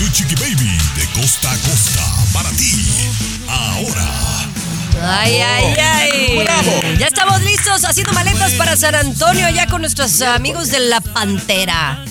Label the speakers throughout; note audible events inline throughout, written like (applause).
Speaker 1: Tu Chiqui Baby de costa a costa para ti. Ahora.
Speaker 2: Ay, ay, ay. Ya estamos listos haciendo maletas para San Antonio, allá con nuestros amigos de La Pantera.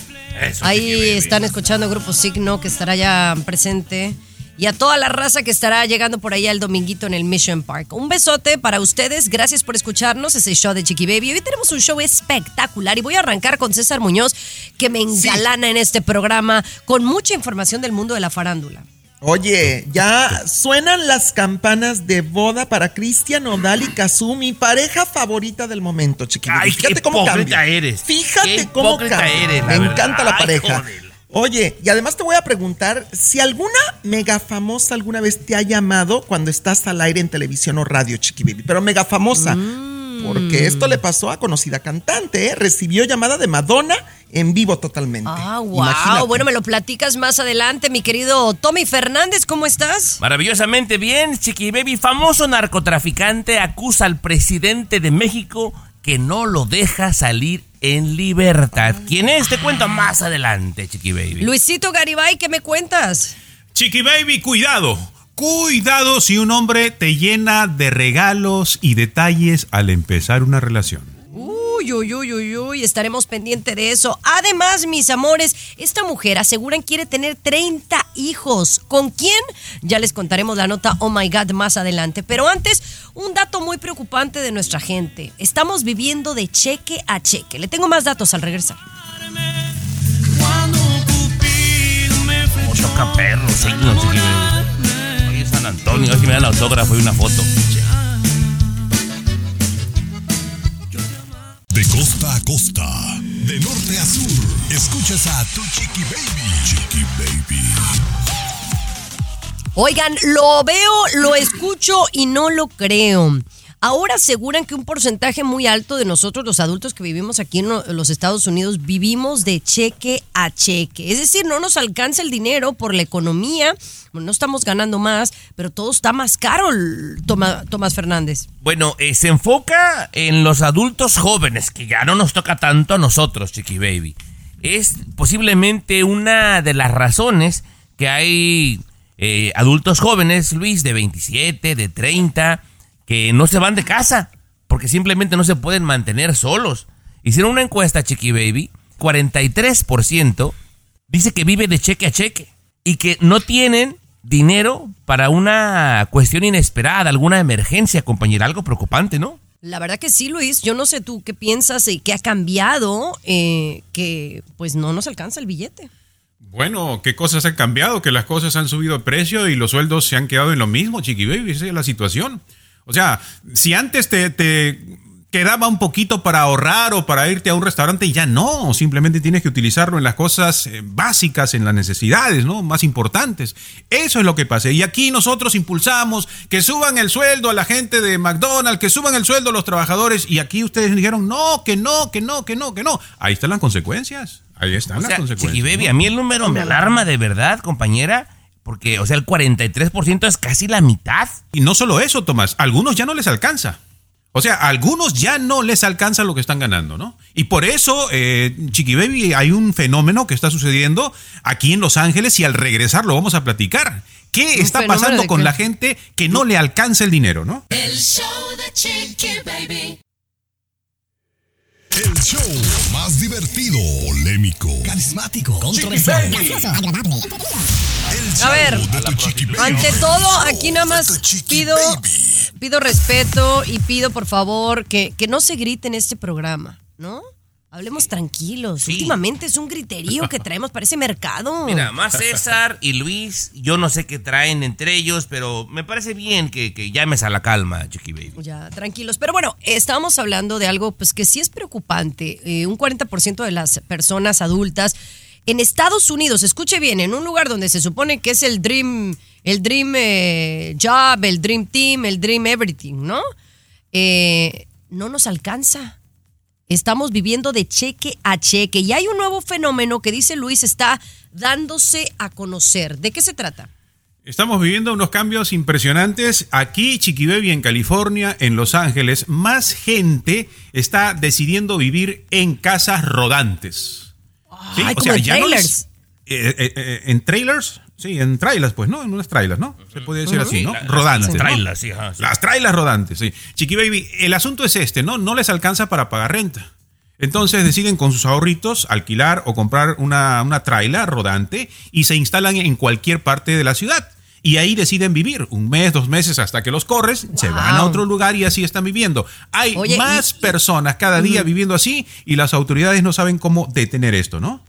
Speaker 2: Ahí están escuchando Grupo Signo, que estará ya presente. Y a toda la raza que estará llegando por allá el dominguito en el Mission Park. Un besote para ustedes. Gracias por escucharnos. Ese show de Chiqui Baby. Hoy tenemos un show espectacular. Y voy a arrancar con César Muñoz, que me engalana en este programa con mucha información del mundo de la farándula.
Speaker 3: Oye, ya suenan las campanas de boda para Cristian Odal y Kazumi, pareja favorita del momento, chiquillos.
Speaker 4: Ay,
Speaker 3: Fíjate
Speaker 4: qué
Speaker 3: cómo cambia.
Speaker 4: eres.
Speaker 3: Fíjate
Speaker 4: Qué
Speaker 3: cómo cambia.
Speaker 4: eres, la
Speaker 3: Me
Speaker 4: verdad.
Speaker 3: encanta la
Speaker 4: Ay,
Speaker 3: pareja.
Speaker 4: joder.
Speaker 3: Oye, y además te voy a preguntar si alguna mega famosa alguna vez te ha llamado cuando estás al aire en televisión o radio, Chiqui Baby, pero mega famosa. Porque esto le pasó a conocida cantante, ¿eh? Recibió llamada de Madonna en vivo totalmente.
Speaker 2: Ah, wow.
Speaker 3: Imagínate.
Speaker 2: Bueno, me lo platicas más adelante, mi querido Tommy Fernández. ¿Cómo estás?
Speaker 4: Maravillosamente bien, Chiqui Baby, famoso narcotraficante, acusa al presidente de México que no lo deja salir en libertad. ¿Quién es? Te cuento más adelante, Chiqui Baby.
Speaker 2: Luisito Garibay, ¿qué me cuentas?
Speaker 5: Chiqui Baby, cuidado. Cuidado si un hombre te llena de regalos y detalles al empezar una relación.
Speaker 2: Uy, estaremos pendientes de eso. Además, mis amores, esta mujer aseguran quiere tener 30 hijos. ¿Con quién? Ya les contaremos la nota Oh My God más adelante. Pero antes, un dato muy preocupante de nuestra gente. Estamos viviendo de cheque a cheque. Le tengo más datos al regresar.
Speaker 4: Oye, San Antonio, a si me dan autógrafo y una foto.
Speaker 1: De costa a costa, de norte a sur, escuchas a tu Chiqui Baby. Chiqui Baby.
Speaker 2: Oigan, lo veo, lo escucho y no lo creo. Ahora aseguran que un porcentaje muy alto de nosotros, los adultos que vivimos aquí en lo- los Estados Unidos, vivimos de cheque a cheque. Es decir, no nos alcanza el dinero por la economía, no estamos ganando más, pero todo está más caro, Tomás Fernández.
Speaker 4: Bueno, eh, se enfoca en los adultos jóvenes, que ya no nos toca tanto a nosotros, Chiqui Baby. Es posiblemente una de las razones que hay eh, adultos jóvenes, Luis, de 27, de 30, que no se van de casa, porque simplemente no se pueden mantener solos. Hicieron una encuesta, Chiqui Baby, 43% dice que vive de cheque a cheque y que no tienen dinero para una cuestión inesperada, alguna emergencia, compañera, algo preocupante, ¿no?
Speaker 2: La verdad que sí, Luis. Yo no sé tú qué piensas y qué ha cambiado, eh, que pues no nos alcanza el billete.
Speaker 5: Bueno, ¿qué cosas han cambiado? Que las cosas han subido de precio y los sueldos se han quedado en lo mismo, Chiqui Baby. Esa es la situación. O sea, si antes te, te quedaba un poquito para ahorrar o para irte a un restaurante, ya no. Simplemente tienes que utilizarlo en las cosas eh, básicas, en las necesidades, ¿no? Más importantes. Eso es lo que pasa. Y aquí nosotros impulsamos que suban el sueldo a la gente de McDonald's, que suban el sueldo a los trabajadores. Y aquí ustedes dijeron, no, que no, que no, que no, que no. Ahí están las consecuencias. Ahí están
Speaker 4: O
Speaker 5: las
Speaker 4: sea,
Speaker 5: consecuencias.
Speaker 4: Chiqui Baby,
Speaker 5: ¿no?
Speaker 4: a mí el número me alarma de verdad, compañera, porque, o sea, el 43% es casi la mitad.
Speaker 5: Y no solo eso, Tomás, a algunos ya no les alcanza. O sea, a algunos ya no les alcanza lo que están ganando, ¿no? Y por eso, eh, Chiqui Baby, hay un fenómeno que está sucediendo aquí en Los Ángeles y al regresar lo vamos a platicar. ¿Qué
Speaker 2: ¿Un
Speaker 5: está pasando con
Speaker 2: qué?
Speaker 5: la gente que no le alcanza el dinero, ¿no?
Speaker 6: El show de Chiqui Baby.
Speaker 1: El show más divertido, polémico, carismático, controversial, agradable. El show
Speaker 2: A ver. Ante todo, aquí nada más pido, pido respeto y pido por favor que, que no se grite en este programa, ¿no? Hablemos tranquilos.
Speaker 4: Sí.
Speaker 2: Últimamente es un griterío que traemos para ese mercado. (laughs)
Speaker 4: Mira, más César y Luis, yo no sé qué traen entre ellos, pero me parece bien que, que llames a la calma, Chiqui Baby.
Speaker 2: Ya, tranquilos. Pero bueno, estábamos hablando de algo pues que sí es preocupante. Eh, un 40% de las personas adultas en Estados Unidos, escuche bien, en un lugar donde se supone que es el dream, el dream eh, job, el dream team, el dream everything, ¿no? Eh, no nos alcanza. Estamos viviendo de cheque a cheque y hay un nuevo fenómeno que dice Luis está dándose a conocer. ¿De qué se trata?
Speaker 5: Estamos viviendo unos cambios impresionantes. Aquí, Chiquibaby, en California, en Los Ángeles, más gente está decidiendo vivir en casas rodantes. Sí,
Speaker 2: Ay,
Speaker 5: o sea,
Speaker 2: en
Speaker 5: ya no les-
Speaker 2: trailers.
Speaker 5: eh, eh, eh, en trailers, sí, en trailers, pues, ¿no? En unas trailers, ¿no? Se puede decir así, ¿no? Rodantes. ¿no?
Speaker 4: Trailas, sí, ajá, sí.
Speaker 5: Las trailers rodantes, sí. Chiqui Baby, el asunto es este, ¿no? No les alcanza para pagar renta. Entonces deciden con sus ahorritos alquilar o comprar una, una trailer rodante y se instalan en cualquier parte de la ciudad. Y ahí deciden vivir un mes, dos meses hasta que los corres, se van a otro lugar y así están viviendo. Hay
Speaker 2: Oye,
Speaker 5: más
Speaker 2: y-
Speaker 5: personas cada día viviendo así y las autoridades no saben cómo detener esto, ¿no?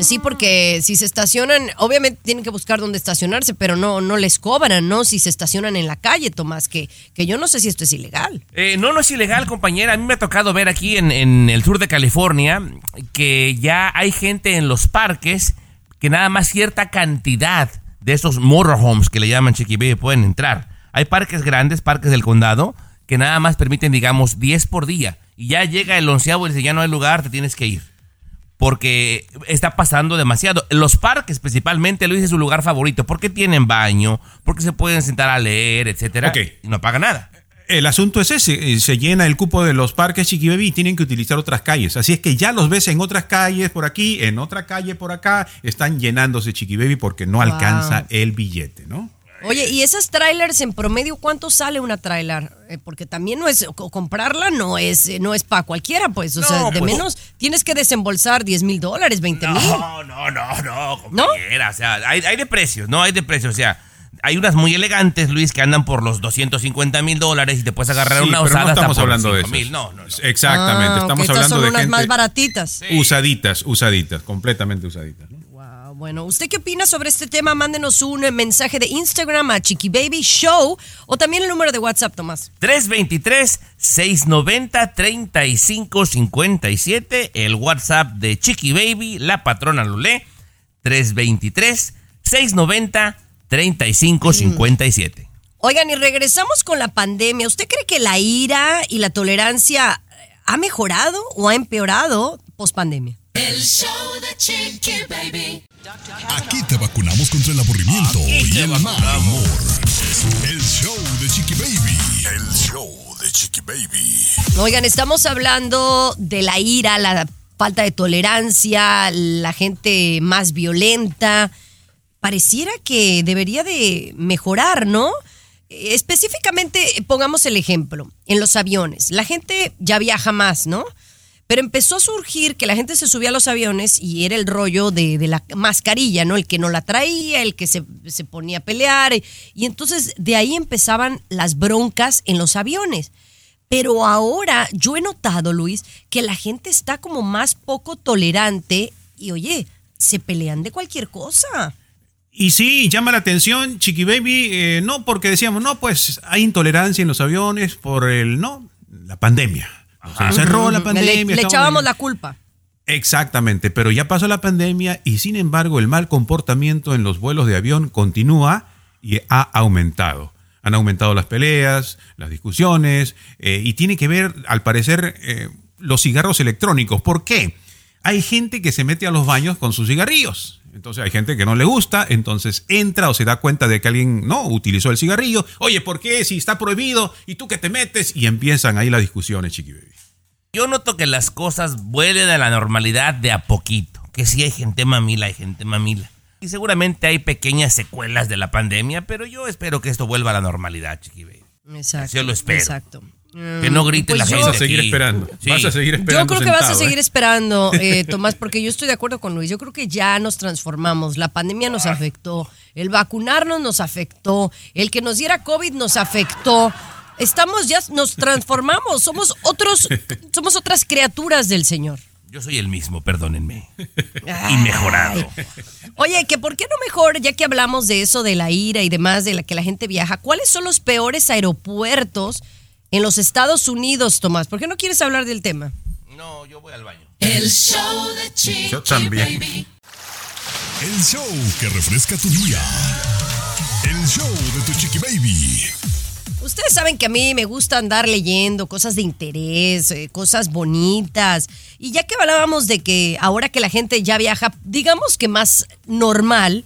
Speaker 2: Sí, porque si se estacionan, obviamente tienen que buscar dónde estacionarse, pero no, no les cobran, ¿no? Si se estacionan en la calle, Tomás, que, que yo no sé si esto es ilegal.
Speaker 4: Eh, no, no es ilegal, compañera. A mí me ha tocado ver aquí en, el sur de California que ya hay gente en los parques que nada más cierta cantidad de esos motorhomes que le llaman Chiqui pueden entrar. Hay parques grandes, parques del condado, que nada más permiten, digamos, 10 por día. Y ya llega el onceavo y dice, ya no hay lugar, te tienes que ir. Porque está pasando demasiado. Los parques principalmente, Luis, es su lugar favorito. Porque tienen baño, porque se pueden sentar a leer, etcétera. Y no paga nada.
Speaker 5: El asunto es ese, eh, se llena el cupo de los parques Chiqui Baby y tienen que utilizar otras calles. Así es que ya los ves en otras calles por aquí, en otra calle por acá, están llenándose Chiqui Baby porque no
Speaker 2: Wow.
Speaker 5: alcanza el billete, ¿no?
Speaker 2: Oye, ¿y esas trailers en promedio cuánto sale una trailer? Eh, porque también no es, co- comprarla no es, eh, no es para cualquiera, pues. O
Speaker 4: No,
Speaker 2: sea, de
Speaker 4: pues.
Speaker 2: menos tienes que desembolsar 10 mil dólares, 20 mil.
Speaker 4: No, no, no, no, compañera. O sea, hay, hay de precios, ¿no? Hay de precios. O sea, hay unas muy elegantes, Luis, que andan por los 250 mil dólares y te puedes agarrar
Speaker 5: Sí,
Speaker 4: una
Speaker 5: pero
Speaker 4: usada
Speaker 5: no estamos
Speaker 4: hasta por
Speaker 5: hablando de
Speaker 4: 5
Speaker 5: eso.
Speaker 4: mil. No, no, no.
Speaker 5: Exactamente,
Speaker 2: Ah,
Speaker 5: estamos
Speaker 2: estas
Speaker 5: hablando
Speaker 2: son
Speaker 5: de
Speaker 2: unas
Speaker 5: gente
Speaker 2: más baratitas.
Speaker 5: usaditas, usaditas, completamente usaditas. ¿no?
Speaker 2: Bueno, ¿usted qué opina sobre este tema? Mándenos un eh, mensaje de Instagram a Chiqui Baby Show o también el número de WhatsApp, Tomás.
Speaker 4: 323-690-3557, el WhatsApp de Chiqui Baby, la patrona Lulé, 323-690-3557.
Speaker 2: Oigan, y regresamos con la pandemia. ¿Usted cree que la ira y la tolerancia eh, ha mejorado o ha empeorado post pandemia?
Speaker 6: El show de Chiqui Baby.
Speaker 1: Aquí te vacunamos contra el aburrimiento y el mal humor. El show de Chiqui Baby. El show de Chiqui Baby.
Speaker 2: Oigan, estamos hablando de la ira, la falta de tolerancia, la gente más violenta. Pareciera que debería de mejorar, ¿no? Específicamente, pongamos el ejemplo, en los aviones. La gente ya viaja más, ¿no? Pero empezó a surgir que la gente se subía a los aviones y era el rollo de, la mascarilla, ¿no? El que no la traía, el que se, ponía a pelear. Y, y entonces de ahí empezaban las broncas en los aviones. Pero ahora yo he notado, Luis, que la gente está como más poco tolerante y oye, se pelean de cualquier cosa.
Speaker 5: Y sí, llama la atención, Chiqui Baby, eh, no porque decíamos, no, pues hay intolerancia en los aviones por el, no, la pandemia. Se encerró la
Speaker 2: Le-
Speaker 5: pandemia.
Speaker 2: le, echábamos la culpa.
Speaker 5: Exactamente, pero ya pasó la pandemia y sin embargo el mal comportamiento en los vuelos de avión continúa y ha aumentado. Han aumentado las peleas, las discusiones eh, y tiene que ver, al parecer, eh, los cigarros electrónicos. ¿Por qué? Hay gente que se mete a los baños con sus cigarrillos. Entonces hay gente que no le gusta, entonces entra o se da cuenta de que alguien no utilizó el cigarrillo. Oye, ¿por qué? Si está prohibido y tú que te metes y empiezan ahí las discusiones, chiqui baby.
Speaker 4: Yo noto que las cosas vuelven a la normalidad de a poquito. Que sí hay gente mamila, hay gente mamila. Y seguramente hay pequeñas secuelas de la pandemia, pero yo espero que esto vuelva a la normalidad, chiqui baby.
Speaker 2: Exacto.
Speaker 4: Yo lo espero.
Speaker 2: Exacto.
Speaker 4: Que no grite
Speaker 2: Pues
Speaker 4: la
Speaker 2: yo-
Speaker 4: gente.
Speaker 5: Vas a seguir
Speaker 4: aquí.
Speaker 5: esperando.
Speaker 4: Sí.
Speaker 5: Vas a seguir
Speaker 2: Yo
Speaker 5: esperando.
Speaker 2: creo que vas a
Speaker 5: sentado,
Speaker 2: seguir
Speaker 5: ¿eh?
Speaker 2: esperando, eh, Tomás, porque yo estoy de acuerdo con Luis. Yo creo que ya nos transformamos. La pandemia nos afectó. El vacunarnos nos afectó. El que nos diera COVID nos afectó. Estamos ya, nos transformamos. Somos otros, somos otras criaturas del Señor.
Speaker 4: Yo soy el mismo, perdónenme. Y mejorado.
Speaker 2: Oye, que por qué no mejor, ya que hablamos de eso, de la ira y demás, de la que la gente viaja, ¿cuáles son los peores aeropuertos en los Estados Unidos, Tomás? ¿Por qué no quieres hablar del tema?
Speaker 4: No, yo voy al baño.
Speaker 6: El show de Chiqui
Speaker 5: Yo también.
Speaker 6: Baby.
Speaker 1: El show que refresca tu día. El show de tu chiqui baby.
Speaker 2: Ustedes saben que a mí me gusta andar leyendo cosas de interés, eh, cosas bonitas. Y ya que hablábamos de que ahora que la gente ya viaja, digamos que más normal,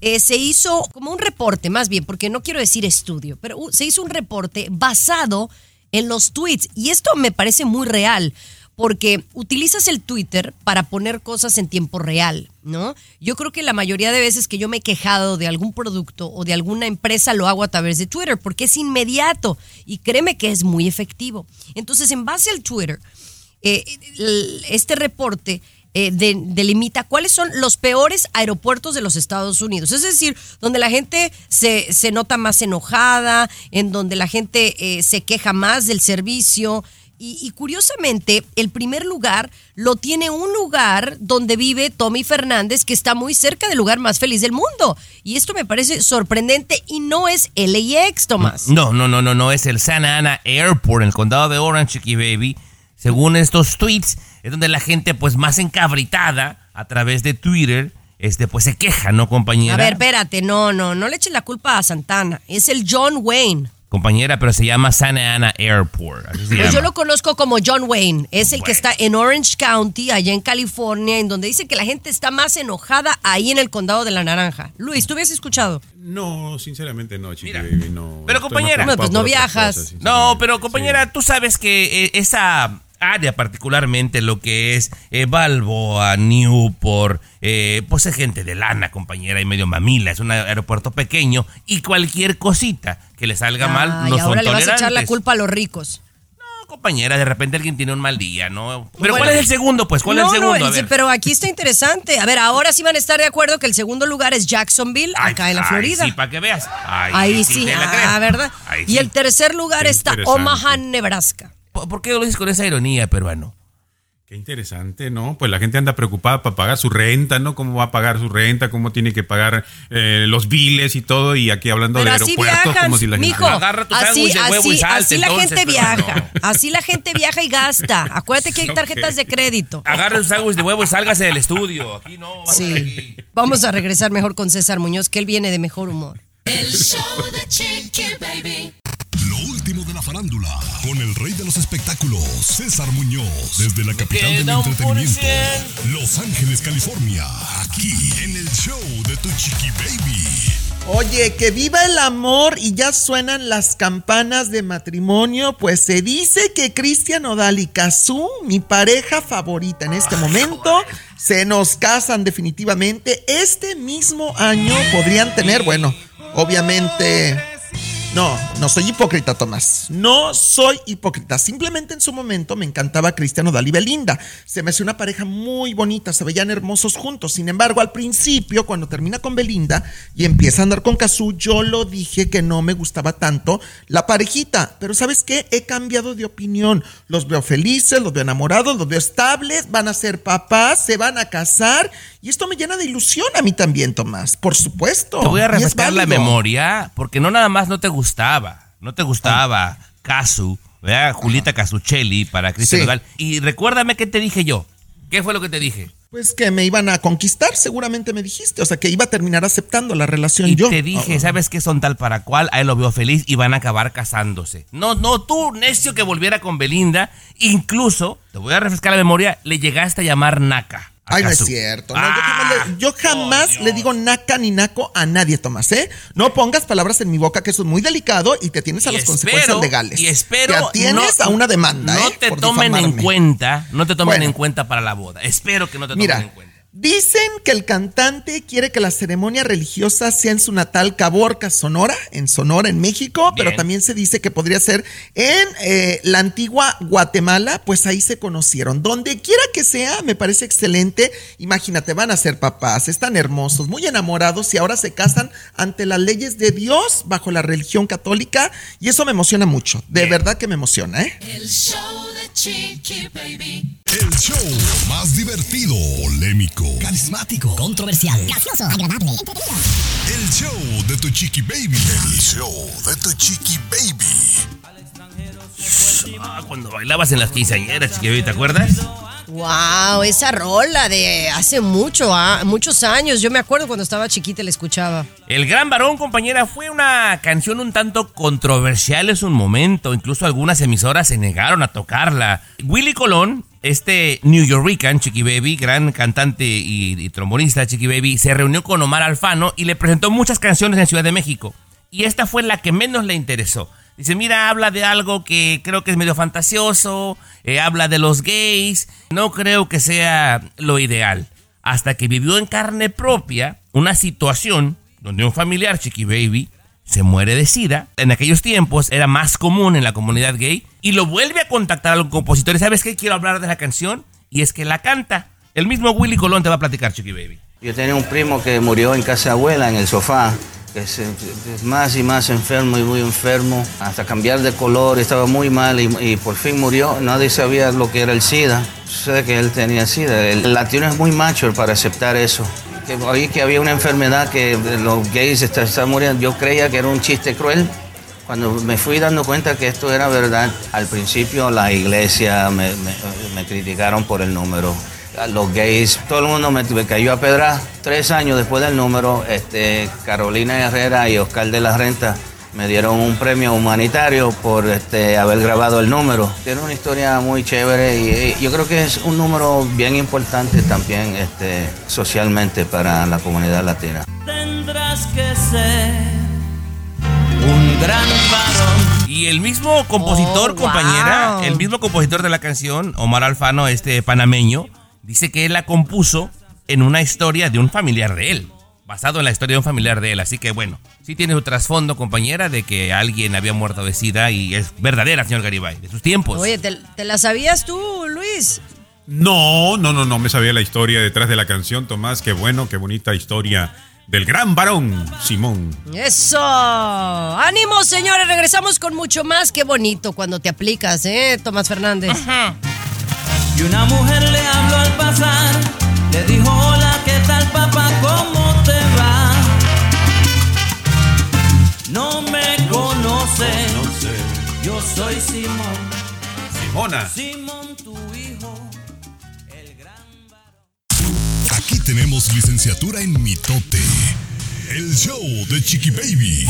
Speaker 2: eh, se hizo como un reporte, más bien, porque no quiero decir estudio, pero uh, se hizo un reporte basado en los tweets. Y esto me parece muy real, porque utilizas el Twitter para poner cosas en tiempo real, ¿no? Yo creo que la mayoría de veces que yo me he quejado de algún producto o de alguna empresa lo hago a través de Twitter, porque es inmediato y créeme que es muy efectivo. Entonces, en base al Twitter, eh, este reporte eh, de- delimita cuáles son los peores aeropuertos de los Estados Unidos. Es decir, donde la gente se, se nota más enojada, en donde la gente eh, se queja más del servicio. Y, y curiosamente, el primer lugar lo tiene un lugar donde vive Tommy Fernández, que está muy cerca del lugar más feliz del mundo. Y esto me parece sorprendente y no es LAX, Tomás.
Speaker 4: No, no, no, no, no, es el Santa Ana Airport en el condado de Orange, Chiqui Baby. Según estos tweets, es donde la gente pues más encabritada a través de Twitter, este pues se queja, ¿no, compañera?
Speaker 2: A ver, espérate, no, no, no le echen la culpa a Santana. Es el John Wayne.
Speaker 4: Compañera, pero se llama Santa Ana Airport. Así se
Speaker 2: Pues
Speaker 4: llama.
Speaker 2: yo lo conozco como John Wayne. Es el que está en Orange County, allá en California, en donde dice que la gente está más enojada ahí en el condado de la Naranja. Luis, ¿tú habías escuchado?
Speaker 5: No, sinceramente no, chiqui baby, no.
Speaker 4: pero, compañera.
Speaker 5: preocupado
Speaker 2: Pues no viajas.
Speaker 5: cosas,
Speaker 4: No, pero compañera,
Speaker 5: Sí.
Speaker 4: tú sabes que eh, esa área particularmente, lo que es eh, Balboa, Newport, eh, pues es gente de lana, compañera, y medio mamila, es un aeropuerto pequeño y cualquier cosita que le salga mal no son
Speaker 2: ahora le vas a echar la culpa a los ricos.
Speaker 4: No, compañera, de repente alguien tiene un mal día, ¿no? Pero
Speaker 2: Bueno.
Speaker 4: ¿cuál es el segundo, pues? ¿Cuál
Speaker 2: no,
Speaker 4: es el segundo?
Speaker 2: no,
Speaker 4: A
Speaker 2: el-
Speaker 4: ver.
Speaker 2: pero aquí está interesante. A ver, ahora sí van a estar de acuerdo que el segundo lugar es Jacksonville,
Speaker 4: Ay,
Speaker 2: acá en la
Speaker 4: ay,
Speaker 2: Florida.
Speaker 4: sí, para que veas. Ay,
Speaker 2: Ahí sí,
Speaker 4: la
Speaker 2: ah. ¿verdad?
Speaker 4: Ay,
Speaker 2: Y
Speaker 4: sí.
Speaker 2: el tercer lugar
Speaker 5: Qué
Speaker 2: está. Omaha, Nebraska.
Speaker 4: ¿Por qué lo dices con esa ironía, peruano?
Speaker 5: Qué interesante, ¿no? Pues la gente anda preocupada para pagar su renta, ¿no? ¿Cómo va a pagar su renta? ¿Cómo tiene que pagar eh, los biles y todo? Y aquí hablando
Speaker 2: Pero
Speaker 5: de
Speaker 2: así
Speaker 5: aeropuertos,
Speaker 2: viajan,
Speaker 5: como si la gente...
Speaker 2: mijo.
Speaker 4: Agarra tu
Speaker 2: así,
Speaker 4: de huevo y
Speaker 2: así,
Speaker 4: salte,
Speaker 2: así la
Speaker 4: entonces,
Speaker 2: gente viaja. Así la gente viaja y gasta. Acuérdate que hay (laughs) tarjetas de crédito.
Speaker 4: Agarre un sándwich de huevo y sálgase del estudio. Aquí no, vamos
Speaker 2: Sí.
Speaker 4: aquí.
Speaker 2: Vamos a regresar mejor con César Muñoz, que él viene de mejor humor.
Speaker 6: El show de Chiqui Baby.
Speaker 1: Lo último de la farándula. Con el rey de los espectáculos, César Muñoz. Desde la capital del entretenimiento. Los Ángeles, California. Aquí en el show de tu chiqui baby.
Speaker 3: Oye, que viva el amor y ya suenan las campanas de matrimonio, pues se dice que Cristian Odal y Kazú, mi pareja favorita en este momento, se nos casan definitivamente. Este mismo año podrían tener, bueno, obviamente... No, no soy hipócrita, Tomás. No soy hipócrita. Simplemente en su momento me encantaba Cristiano Dalí y Belinda. Se me hace una pareja muy bonita, se veían hermosos juntos. Sin embargo, al principio, cuando termina con Belinda y empieza a andar con Cazú, yo lo dije que no me gustaba tanto la parejita. Pero ¿sabes qué? He cambiado de opinión. Los veo felices, los veo enamorados, los veo estables, van a ser papás, se van a casar. Y esto me llena de ilusión a mí también, Tomás. Por supuesto.
Speaker 4: Te voy a refrescar la memoria, porque no nada más no te gustaba, no te gustaba Casu, ¿verdad? Julieta Casuccelli para Cristian
Speaker 3: Sí.
Speaker 4: Nodal. Y recuérdame qué te dije yo. ¿Qué fue lo que te dije?
Speaker 3: Pues que me iban a conquistar, seguramente me dijiste. O sea, que iba a terminar aceptando la relación
Speaker 4: Y
Speaker 3: yo.
Speaker 4: te dije,
Speaker 3: Ah,
Speaker 4: ¿sabes qué son tal para cual? A él lo veo feliz y van a acabar casándose. No, no, tú, necio que volviera con Belinda, incluso, te voy a refrescar la memoria, le llegaste a llamar Naca.
Speaker 3: Ay, no es cierto. No, yo
Speaker 4: Ah,
Speaker 3: jamás, le, yo jamás
Speaker 4: oh,
Speaker 3: le
Speaker 4: Dios.
Speaker 3: digo naca ni naco a nadie, Tomás, ¿eh? No pongas palabras en mi boca, que eso es muy delicado y te tienes a
Speaker 4: Y
Speaker 3: las
Speaker 4: espero-
Speaker 3: consecuencias legales.
Speaker 4: Y espero.
Speaker 3: Te atienes
Speaker 4: no-
Speaker 3: a una demanda,
Speaker 4: No
Speaker 3: ¿eh?
Speaker 4: te tomen en cuenta, no te tomen
Speaker 3: Bueno.
Speaker 4: en cuenta para la boda. Espero que no te tomen
Speaker 3: Mira,
Speaker 4: en cuenta.
Speaker 3: Dicen que el cantante quiere que la ceremonia religiosa sea en su natal Caborca, Sonora, en Sonora, en México, pero también se dice que podría ser en eh, la antigua Guatemala, pues ahí se conocieron. Donde quiera que sea, me parece excelente. Imagínate, van a ser papás, están hermosos, muy enamorados y ahora se casan ante las leyes de Dios bajo la religión católica y eso me emociona mucho. De verdad que me emociona, ¿eh?
Speaker 6: El show de Chiqui Baby.
Speaker 1: El show más divertido, polémico,
Speaker 7: Carismático, controversial, gracioso, agradable, entretenido.
Speaker 1: El show de tu chiqui baby. El show de tu chiqui baby.
Speaker 4: Ah, cuando bailabas en las quinceañeras, chiquillo, ¿te acuerdas?
Speaker 2: Wow, esa rola de hace mucho, ah, muchos años. Yo me acuerdo cuando estaba chiquita la escuchaba.
Speaker 4: El Gran Varón, compañera, fue una canción un tanto controversial en su momento. Incluso algunas emisoras se negaron a tocarla. Willy Colón, este New Yorkican, Chiqui Baby, gran cantante y, y trombonista Chiqui Baby, se reunió con Omar Alfano y le presentó muchas canciones en Ciudad de México. Y esta fue la que menos le interesó. Dice, mira, habla de algo que creo que es medio fantasioso, eh, habla de los gays, no creo que sea lo ideal. Hasta que vivió en carne propia una situación donde un familiar, Chiqui Baby, se muere de sida. En aquellos tiempos era más común en la comunidad gay y lo vuelve a contactar a los compositores. ¿Sabes qué? Quiero hablar de la canción y es que la canta. El mismo Willy Colón te va a platicar, Chiqui Baby.
Speaker 8: Yo tenía un primo que murió en casa abuela, en el sofá, que es más y más enfermo y muy enfermo, hasta cambiar de color, estaba muy mal y, por fin murió. Nadie sabía lo que era el SIDA. Sucede que él tenía SIDA. El latino es muy macho para aceptar eso. Que oí que había una enfermedad que los gays está- estaban muriendo. Yo creía que era un chiste cruel. Cuando me fui dando cuenta que esto era verdad, al principio la iglesia me- me criticaron por el número. A Los gays, todo el mundo me, me cayó a pedra. Tres años después del número, este, Carolina Herrera y Oscar de la Renta me dieron un premio humanitario por este, haber grabado el número. Tiene una historia muy chévere y, y yo creo que es un número bien importante también este, socialmente para la comunidad latina.
Speaker 9: Tendrás que ser un gran varón.
Speaker 4: Y el mismo compositor,
Speaker 2: Oh,
Speaker 4: compañera,
Speaker 2: wow.
Speaker 4: el mismo compositor de la canción, Omar Alfano, este panameño, dice que él la compuso en una historia de un familiar de él, basado en la historia de un familiar de él. Así que bueno, sí tiene su trasfondo, compañera, de que alguien había muerto de sida y es verdadera, señor Garibay, de sus tiempos.
Speaker 2: Oye, ¿te, te la sabías tú, Luis?
Speaker 5: No, no, no, no me sabía la historia detrás de la canción, Tomás. Qué bueno, qué bonita historia del gran varón Simón.
Speaker 2: Eso. Ánimo, señores. Regresamos con mucho más. Qué bonito cuando te aplicas, ¿eh, Tomás Fernández?
Speaker 9: Y una mujer le habló al pasar, le dijo hola, ¿qué tal papá? ¿Cómo te va? No me conoce, yo soy Simón,
Speaker 5: Simona.
Speaker 9: Simón tu hijo.
Speaker 1: Aquí tenemos licenciatura en mitote. El show de Chiqui Baby.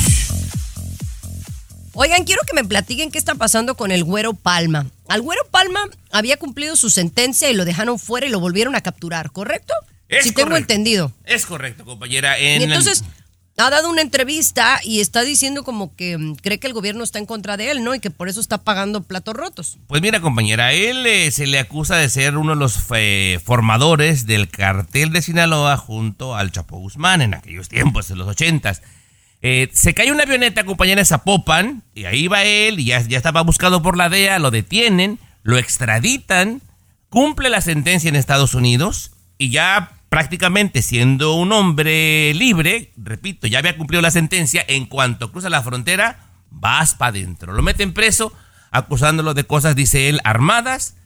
Speaker 2: Oigan, quiero que me platiquen qué está pasando con el Güero Palma. Al Güero Palma había cumplido su sentencia y lo dejaron fuera y lo volvieron a capturar, ¿correcto?
Speaker 4: Es
Speaker 2: si tengo
Speaker 4: correcto.
Speaker 2: entendido.
Speaker 4: Es correcto, compañera. En
Speaker 2: Y entonces ha dado una entrevista y está diciendo como que mm, cree que el gobierno está en contra de él, ¿no? Y que por eso está pagando platos rotos.
Speaker 4: Pues mira, compañera, él eh, se le acusa de ser uno de los eh, formadores del cartel de Sinaloa junto al Chapo Guzmán en aquellos tiempos, en los ochentas. Eh, se cae una avioneta, compañera, en Zapopan, y ahí va él, y ya, ya estaba buscado por la DEA, lo detienen, lo extraditan, cumple la sentencia en Estados Unidos, y ya prácticamente siendo un hombre libre, repito, ya había cumplido la sentencia, en cuanto cruza la frontera, vas para adentro. Lo meten preso, acusándolo de cosas, dice él, armadas.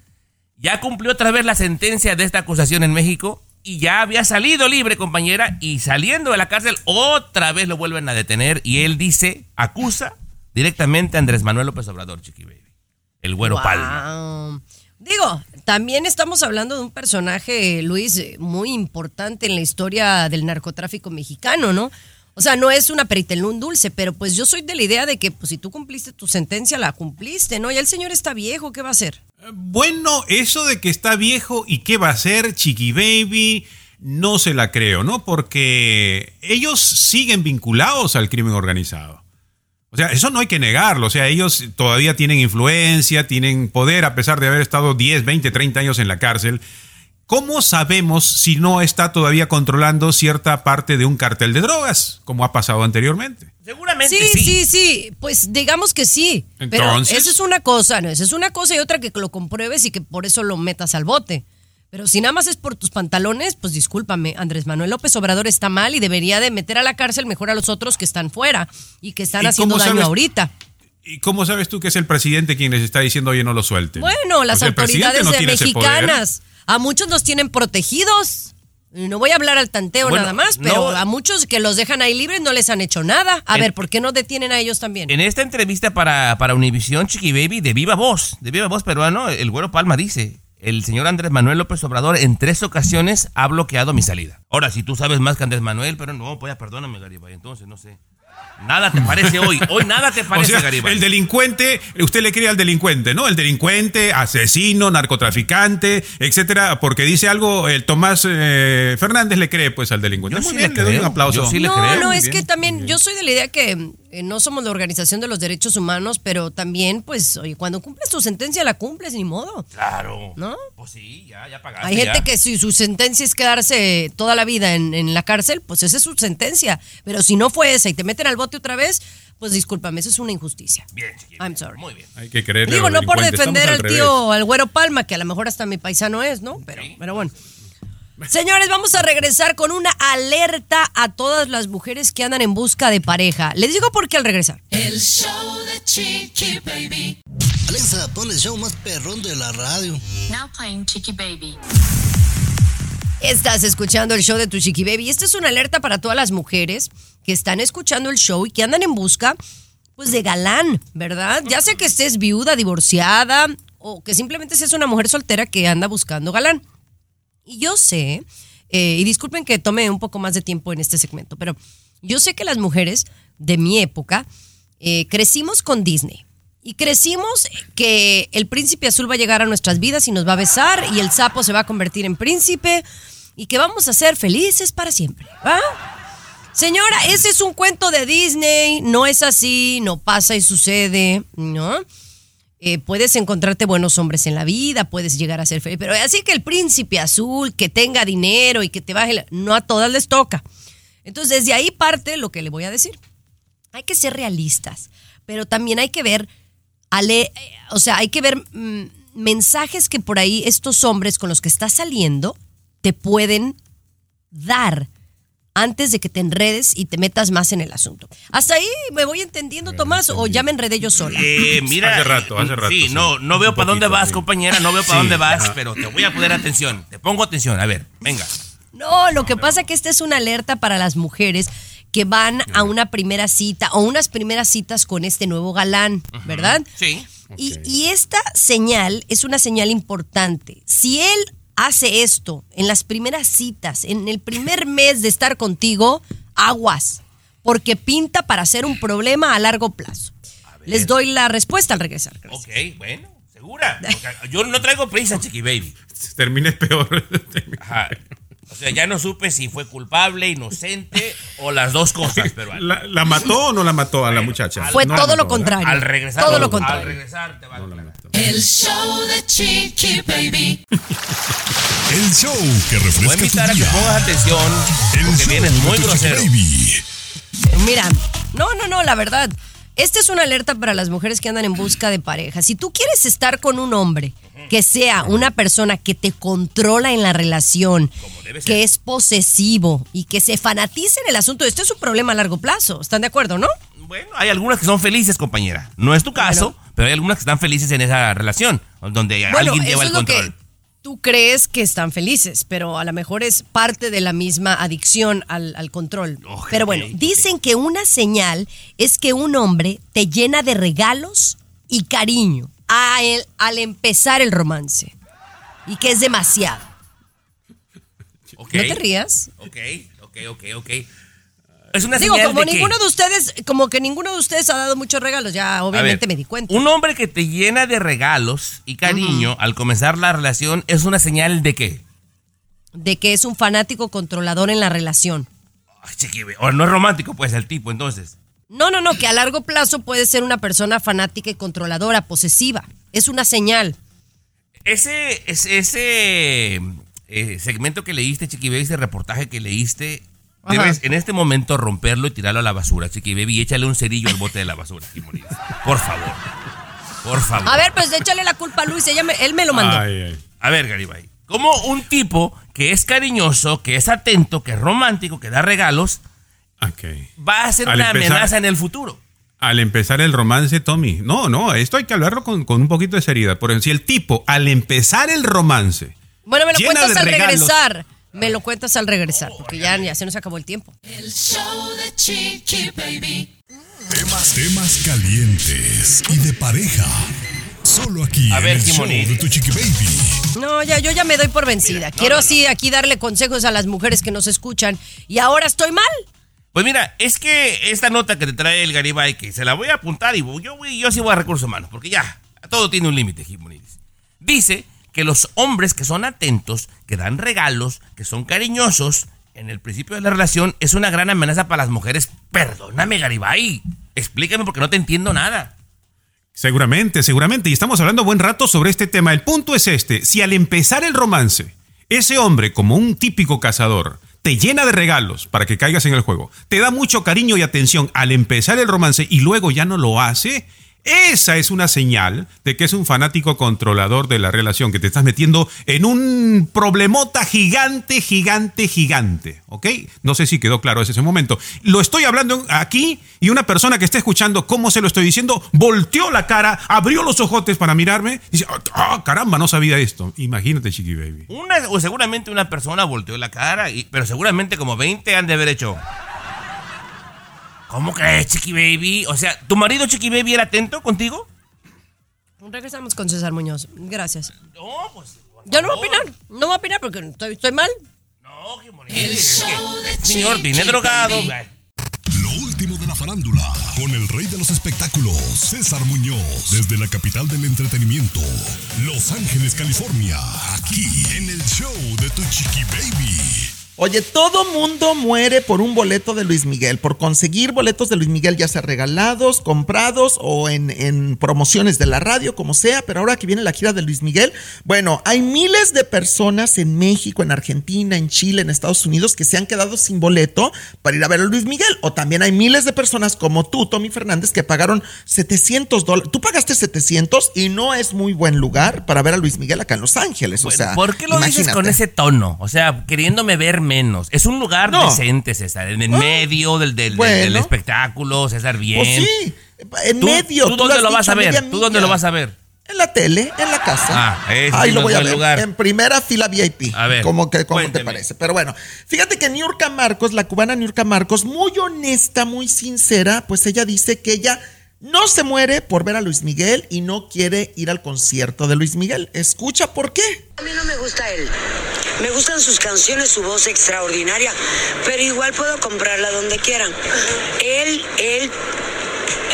Speaker 4: Ya cumplió otra vez la sentencia de esta acusación en México y ya había salido libre, compañera, y saliendo de la cárcel otra vez lo vuelven a detener y él dice, acusa directamente a Andrés Manuel López Obrador, Chiqui Baby. El güero
Speaker 2: Wow.
Speaker 4: Palma.
Speaker 2: Digo, también estamos hablando de un personaje, Luis, muy importante en la historia del narcotráfico mexicano, ¿no? O sea, no es una perita un dulce, pero pues yo soy de la idea de que pues, si tú cumpliste tu sentencia, la cumpliste, ¿no? Ya el señor está viejo, ¿qué va a hacer?
Speaker 5: Bueno, eso de que está viejo y qué va a hacer Chiqui Baby, no se la creo, ¿no? Porque ellos siguen vinculados al crimen organizado. O sea, eso no hay que negarlo. O sea, ellos todavía tienen influencia, tienen poder, a pesar de haber estado 10, 20, 30 años en la cárcel. ¿Cómo sabemos si no está todavía controlando cierta parte de un cartel de drogas, como ha pasado anteriormente?
Speaker 4: Seguramente
Speaker 2: Sí,
Speaker 4: sí.
Speaker 2: sí, sí, pues digamos que sí. Pero
Speaker 5: Entonces-
Speaker 2: esa es una cosa, ¿no? Esa es una cosa y otra que lo compruebes y que por eso lo metas al bote. Pero si nada más es por tus pantalones, pues discúlpame, Andrés Manuel López Obrador está mal y debería de meter a la cárcel mejor a los otros que están fuera y que están
Speaker 5: ¿Y
Speaker 2: haciendo daño
Speaker 5: sabes-
Speaker 2: ahorita.
Speaker 5: ¿Y cómo sabes tú que es el presidente quien les está diciendo, oye, no lo suelten?
Speaker 2: Bueno, las autoridades
Speaker 5: no
Speaker 2: de
Speaker 5: tiene ese poder.
Speaker 2: mexicanas, a muchos los tienen protegidos. No voy a hablar al tanteo
Speaker 4: Bueno,
Speaker 2: nada más, pero
Speaker 4: no.
Speaker 2: a muchos que los dejan ahí libres no les han hecho nada. A
Speaker 4: En-
Speaker 2: ver, ¿por qué no detienen a ellos también?
Speaker 4: En esta entrevista para, para Univisión, Chiqui Baby, de viva voz, de viva voz peruano, el güero Palma dice, el señor Andrés Manuel López Obrador en tres ocasiones ha bloqueado mi salida. Ahora, si tú sabes más que Andrés Manuel, pero no, pues ya perdóname, Garibay, entonces no sé. Nada te parece hoy. Hoy nada te (laughs)
Speaker 5: O
Speaker 4: parece,
Speaker 5: sea,
Speaker 4: Garibay.
Speaker 5: el delincuente, usted le cree al delincuente, ¿no? El delincuente, asesino, narcotraficante, etcétera, porque dice algo, el Tomás eh, Fernández le cree pues al delincuente.
Speaker 4: Yo
Speaker 5: Muy
Speaker 4: sí
Speaker 5: bien,
Speaker 4: le
Speaker 5: le doy un aplauso.
Speaker 4: Yo sí le
Speaker 2: no,
Speaker 4: creo,
Speaker 2: no, es
Speaker 5: bien,
Speaker 2: que también yo soy de la idea que eh, no somos la Organización de los Derechos Humanos, pero también, pues, oye, cuando cumples tu sentencia, la cumples, ni modo.
Speaker 4: Claro.
Speaker 2: ¿No?
Speaker 4: Pues sí, ya, ya pagaste.
Speaker 2: Hay gente
Speaker 4: ya.
Speaker 2: que si su sentencia es quedarse toda la vida en, en la cárcel, pues esa es su sentencia. Pero si no fue esa y te meten al bote otra vez, pues discúlpame, eso es una injusticia.
Speaker 4: Bien.
Speaker 2: I'm sorry.
Speaker 4: Muy bien.
Speaker 5: Hay que creerle
Speaker 2: Digo, no por defender al tío, al güero Palma, que a lo mejor hasta mi paisano es, ¿no? Pero, pero bueno. Señores, vamos a regresar con una alerta a todas las mujeres que andan en busca de pareja. Les digo por qué al regresar.
Speaker 6: El show de Chiqui Baby.
Speaker 7: Alexa, pon el show más perrón de la radio.
Speaker 6: Now playing Chiqui Baby.
Speaker 2: Estás escuchando el show de tu Chiqui Baby. Esta es una alerta para todas las mujeres que están escuchando el show y que andan en busca, pues, de galán, ¿verdad? Ya sea que estés viuda, divorciada o que simplemente seas una mujer soltera que anda buscando galán. Y yo sé, eh, y disculpen que tome un poco más de tiempo en este segmento, pero yo sé que las mujeres de mi época eh, crecimos con Disney. Y crecimos que el príncipe azul va a llegar a nuestras vidas y nos va a besar y el sapo se va a convertir en príncipe y que vamos a ser felices para siempre. Señora, ese es un cuento de Disney, no es así, no pasa y sucede, ¿no? Eh, puedes encontrarte buenos hombres en la vida, puedes llegar a ser feliz, pero así que el príncipe azul, que tenga dinero y que te baje, no a todas les toca. Entonces, desde ahí parte lo que le voy a decir. Hay que ser realistas, pero también hay que ver, o sea, hay que ver mm, mensajes que por ahí estos hombres con los que estás saliendo te pueden dar antes de que te enredes y te metas más en el asunto. Hasta ahí me voy entendiendo, Tomás, o ya me enredé yo sola.
Speaker 4: Eh, mira,
Speaker 5: Hace rato, hace rato,
Speaker 4: Sí,
Speaker 5: sí.
Speaker 4: no, no veo para dónde vas,
Speaker 5: sí.
Speaker 4: compañera, no veo para
Speaker 5: Sí,
Speaker 4: dónde vas,
Speaker 5: ajá.
Speaker 4: pero te voy a poner atención. Te pongo atención. A ver, venga.
Speaker 2: No, lo que pasa es que esta es una alerta para las mujeres que van a una primera cita o unas primeras citas con este nuevo galán, ¿verdad?
Speaker 4: Sí.
Speaker 2: Y, y esta señal es una señal importante. Si él hace esto en las primeras citas, en el primer mes de estar contigo, aguas, porque pinta para ser un problema a largo plazo. Les doy la respuesta al regresar.
Speaker 4: Ok, bueno, segura. Porque Yo no traigo prisa, Chiqui Baby.
Speaker 5: Termines peor. (laughs)
Speaker 4: Ajá. O sea, ya no supe si fue culpable, inocente o las dos cosas, pero al,
Speaker 5: ¿La, la mató o no la mató a la muchacha?
Speaker 2: Fue
Speaker 5: No
Speaker 2: todo lo contrario.
Speaker 4: al regresar.
Speaker 2: Todo lo
Speaker 4: Al
Speaker 2: contrario.
Speaker 4: regresar te va a.
Speaker 6: El show de Chiqui Baby. (laughs)
Speaker 1: El show que
Speaker 4: Voy a
Speaker 1: refresca
Speaker 4: invitar a que pongas atención
Speaker 1: El
Speaker 4: porque
Speaker 1: show
Speaker 4: vienes
Speaker 1: de
Speaker 4: muy grosero.
Speaker 1: Baby.
Speaker 2: Mira, no, no, no, la verdad. Esta es una alerta para las mujeres que andan en busca de pareja. Si tú quieres estar con un hombre que sea una persona que te controla en la relación, que es posesivo y que se fanatice en el asunto, esto es un problema a largo plazo. ¿Están de acuerdo, no?
Speaker 4: Bueno, hay algunas que son felices, compañera. No es tu caso, pero hay algunas que están felices en esa relación, donde
Speaker 2: Bueno,
Speaker 4: alguien
Speaker 2: eso
Speaker 4: lleva
Speaker 2: es
Speaker 4: el
Speaker 2: lo
Speaker 4: control.
Speaker 2: que tú crees que están felices, pero a lo mejor es parte de la misma adicción al, al control.
Speaker 4: Ok,
Speaker 2: pero bueno, dicen que una señal es que un hombre te llena de regalos y cariño a él- al empezar el romance. Y que es demasiado. ¿No te rías?
Speaker 4: Ok, ok, ok, ok. Es una
Speaker 2: Digo,
Speaker 4: señal
Speaker 2: como
Speaker 4: de que-
Speaker 2: ninguno de ustedes, como que ninguno de ustedes ha dado muchos regalos, ya
Speaker 4: A
Speaker 2: obviamente
Speaker 4: ver,
Speaker 2: me di cuenta.
Speaker 4: Un hombre que te llena de regalos y cariño al comenzar la relación es una señal de qué?
Speaker 2: De que es un fanático controlador en la relación.
Speaker 4: Ay, chiqui, o no es romántico, pues el tipo, entonces.
Speaker 2: No, no, no, que a largo plazo puede ser una persona fanática y controladora, posesiva. Es una señal.
Speaker 4: Ese, ese, ese eh, segmento que leíste, Chiqui Baby, ese reportaje que leíste,
Speaker 2: Ajá.
Speaker 4: debes en este momento romperlo y tirarlo a la basura, Chiqui Baby, y échale un cerillo al bote de la basura. y morir. Por favor. Por favor.
Speaker 2: A ver, pues échale la culpa a Luis, ella me- él me lo mandó.
Speaker 5: Ay, ay.
Speaker 4: A ver, Garibay. Como un tipo que es cariñoso, que es atento, que es romántico, que da regalos,
Speaker 5: Ok.
Speaker 4: va a ser
Speaker 5: Al
Speaker 4: una
Speaker 5: empezar-
Speaker 4: amenaza en el futuro.
Speaker 5: Al empezar el romance, Tommy. No, no, esto hay que hablarlo con, con un poquito de seriedad. Por ejemplo, si el tipo, al empezar el romance,
Speaker 2: Bueno, me lo cuentas al
Speaker 5: regalos.
Speaker 2: regresar. Me lo cuentas al regresar, porque ya, ya se nos acabó el tiempo.
Speaker 6: El show de Chiqui Baby.
Speaker 1: Temas, temas calientes y de pareja. Solo aquí
Speaker 4: A
Speaker 1: en
Speaker 4: ver,
Speaker 1: el show de tu chiqui baby.
Speaker 2: No, ya, yo ya me doy por vencida. Quiero así aquí darle consejos a las mujeres que nos escuchan y ahora estoy mal.
Speaker 4: Pues mira, es que esta nota que te trae el Garibay, que se la voy a apuntar y yo, voy- yo sí voy a recursos humanos, porque ya, todo tiene un límite, Jimonides. Dice que los hombres que son atentos, que dan regalos, que son cariñosos, en el principio de la relación es una gran amenaza para las mujeres. Perdóname, Garibay. Explícame porque no te entiendo nada.
Speaker 5: Seguramente, seguramente. Y estamos hablando buen rato sobre este tema. El punto es este. Si al empezar el romance, ese hombre, como un típico cazador, te llena de regalos para que caigas en el juego, te da mucho cariño y atención al empezar el romance y luego ya no lo hace, esa es una señal de que es un fanático controlador de la relación, que te estás metiendo en un problemota gigante, gigante, gigante. ¿Ok? No sé si quedó claro ese momento. Lo estoy hablando aquí y una persona que está escuchando cómo se lo estoy diciendo, volteó la cara, abrió los ojotes para mirarme y dice, ah, caramba, no sabía esto. Imagínate, Chiqui Baby.
Speaker 4: Una, o seguramente una persona volteó la cara, pero seguramente como 20 han de haber hecho. ¿Cómo crees, Chiqui Baby? O sea, ¿tu marido Chiqui Baby era atento contigo?
Speaker 2: Regresamos con César Muñoz. Gracias.
Speaker 4: No, pues.
Speaker 2: Yo no voy a opinar. No voy a opinar porque estoy, estoy mal.
Speaker 4: No, Jimonides, es que, señor, viene drogado.
Speaker 1: Lo último de la farándula, con el rey de los espectáculos, César Muñoz, desde la capital del entretenimiento, Los Ángeles, California, aquí en el show de tu chiqui baby.
Speaker 3: Oye, todo mundo muere por un boleto de Luis Miguel, por conseguir boletos de Luis Miguel, ya sea regalados, comprados o en, en promociones de la radio, como sea, pero ahora que viene la gira de Luis Miguel, bueno, hay miles de personas en México, en Argentina, en Chile, en Estados Unidos, que se han quedado sin boleto para ir a ver a Luis Miguel. O también hay miles de personas como tú, Tommy Fernández, que pagaron 700 dólares. Tú pagaste 700 y no es muy buen lugar para ver a Luis Miguel acá en Los Ángeles. o sea,
Speaker 4: ¿Por qué lo dices
Speaker 3: imagínate.
Speaker 4: con ese tono? O sea, queriéndome ver menos. Es un lugar
Speaker 3: No.
Speaker 4: decente, César. En el medio del, del, del-
Speaker 3: bueno.
Speaker 4: del espectáculo, César, bien.
Speaker 3: Pues sí, en
Speaker 4: ¿Tú-
Speaker 3: medio.
Speaker 4: ¿Tú dónde
Speaker 3: has
Speaker 4: lo vas a ver? ¿Tú dónde lo vas a ver?
Speaker 3: En la tele, en la casa.
Speaker 4: Ah, ese
Speaker 3: Ahí
Speaker 4: sí
Speaker 3: lo voy a ver.
Speaker 4: lugar.
Speaker 3: En primera fila VIP.
Speaker 4: A ver,
Speaker 3: ¿Cómo, que, cómo te parece? Pero bueno, fíjate que Niurka Marcos, la cubana Niurka Marcos, muy honesta, muy sincera, pues ella dice que ella no se muere por ver a Luis Miguel y no quiere ir al concierto de Luis Miguel. Escucha por qué.
Speaker 10: A mí no me gusta él. Me gustan sus canciones, su voz extraordinaria, pero igual puedo comprarla donde quieran. Él, él,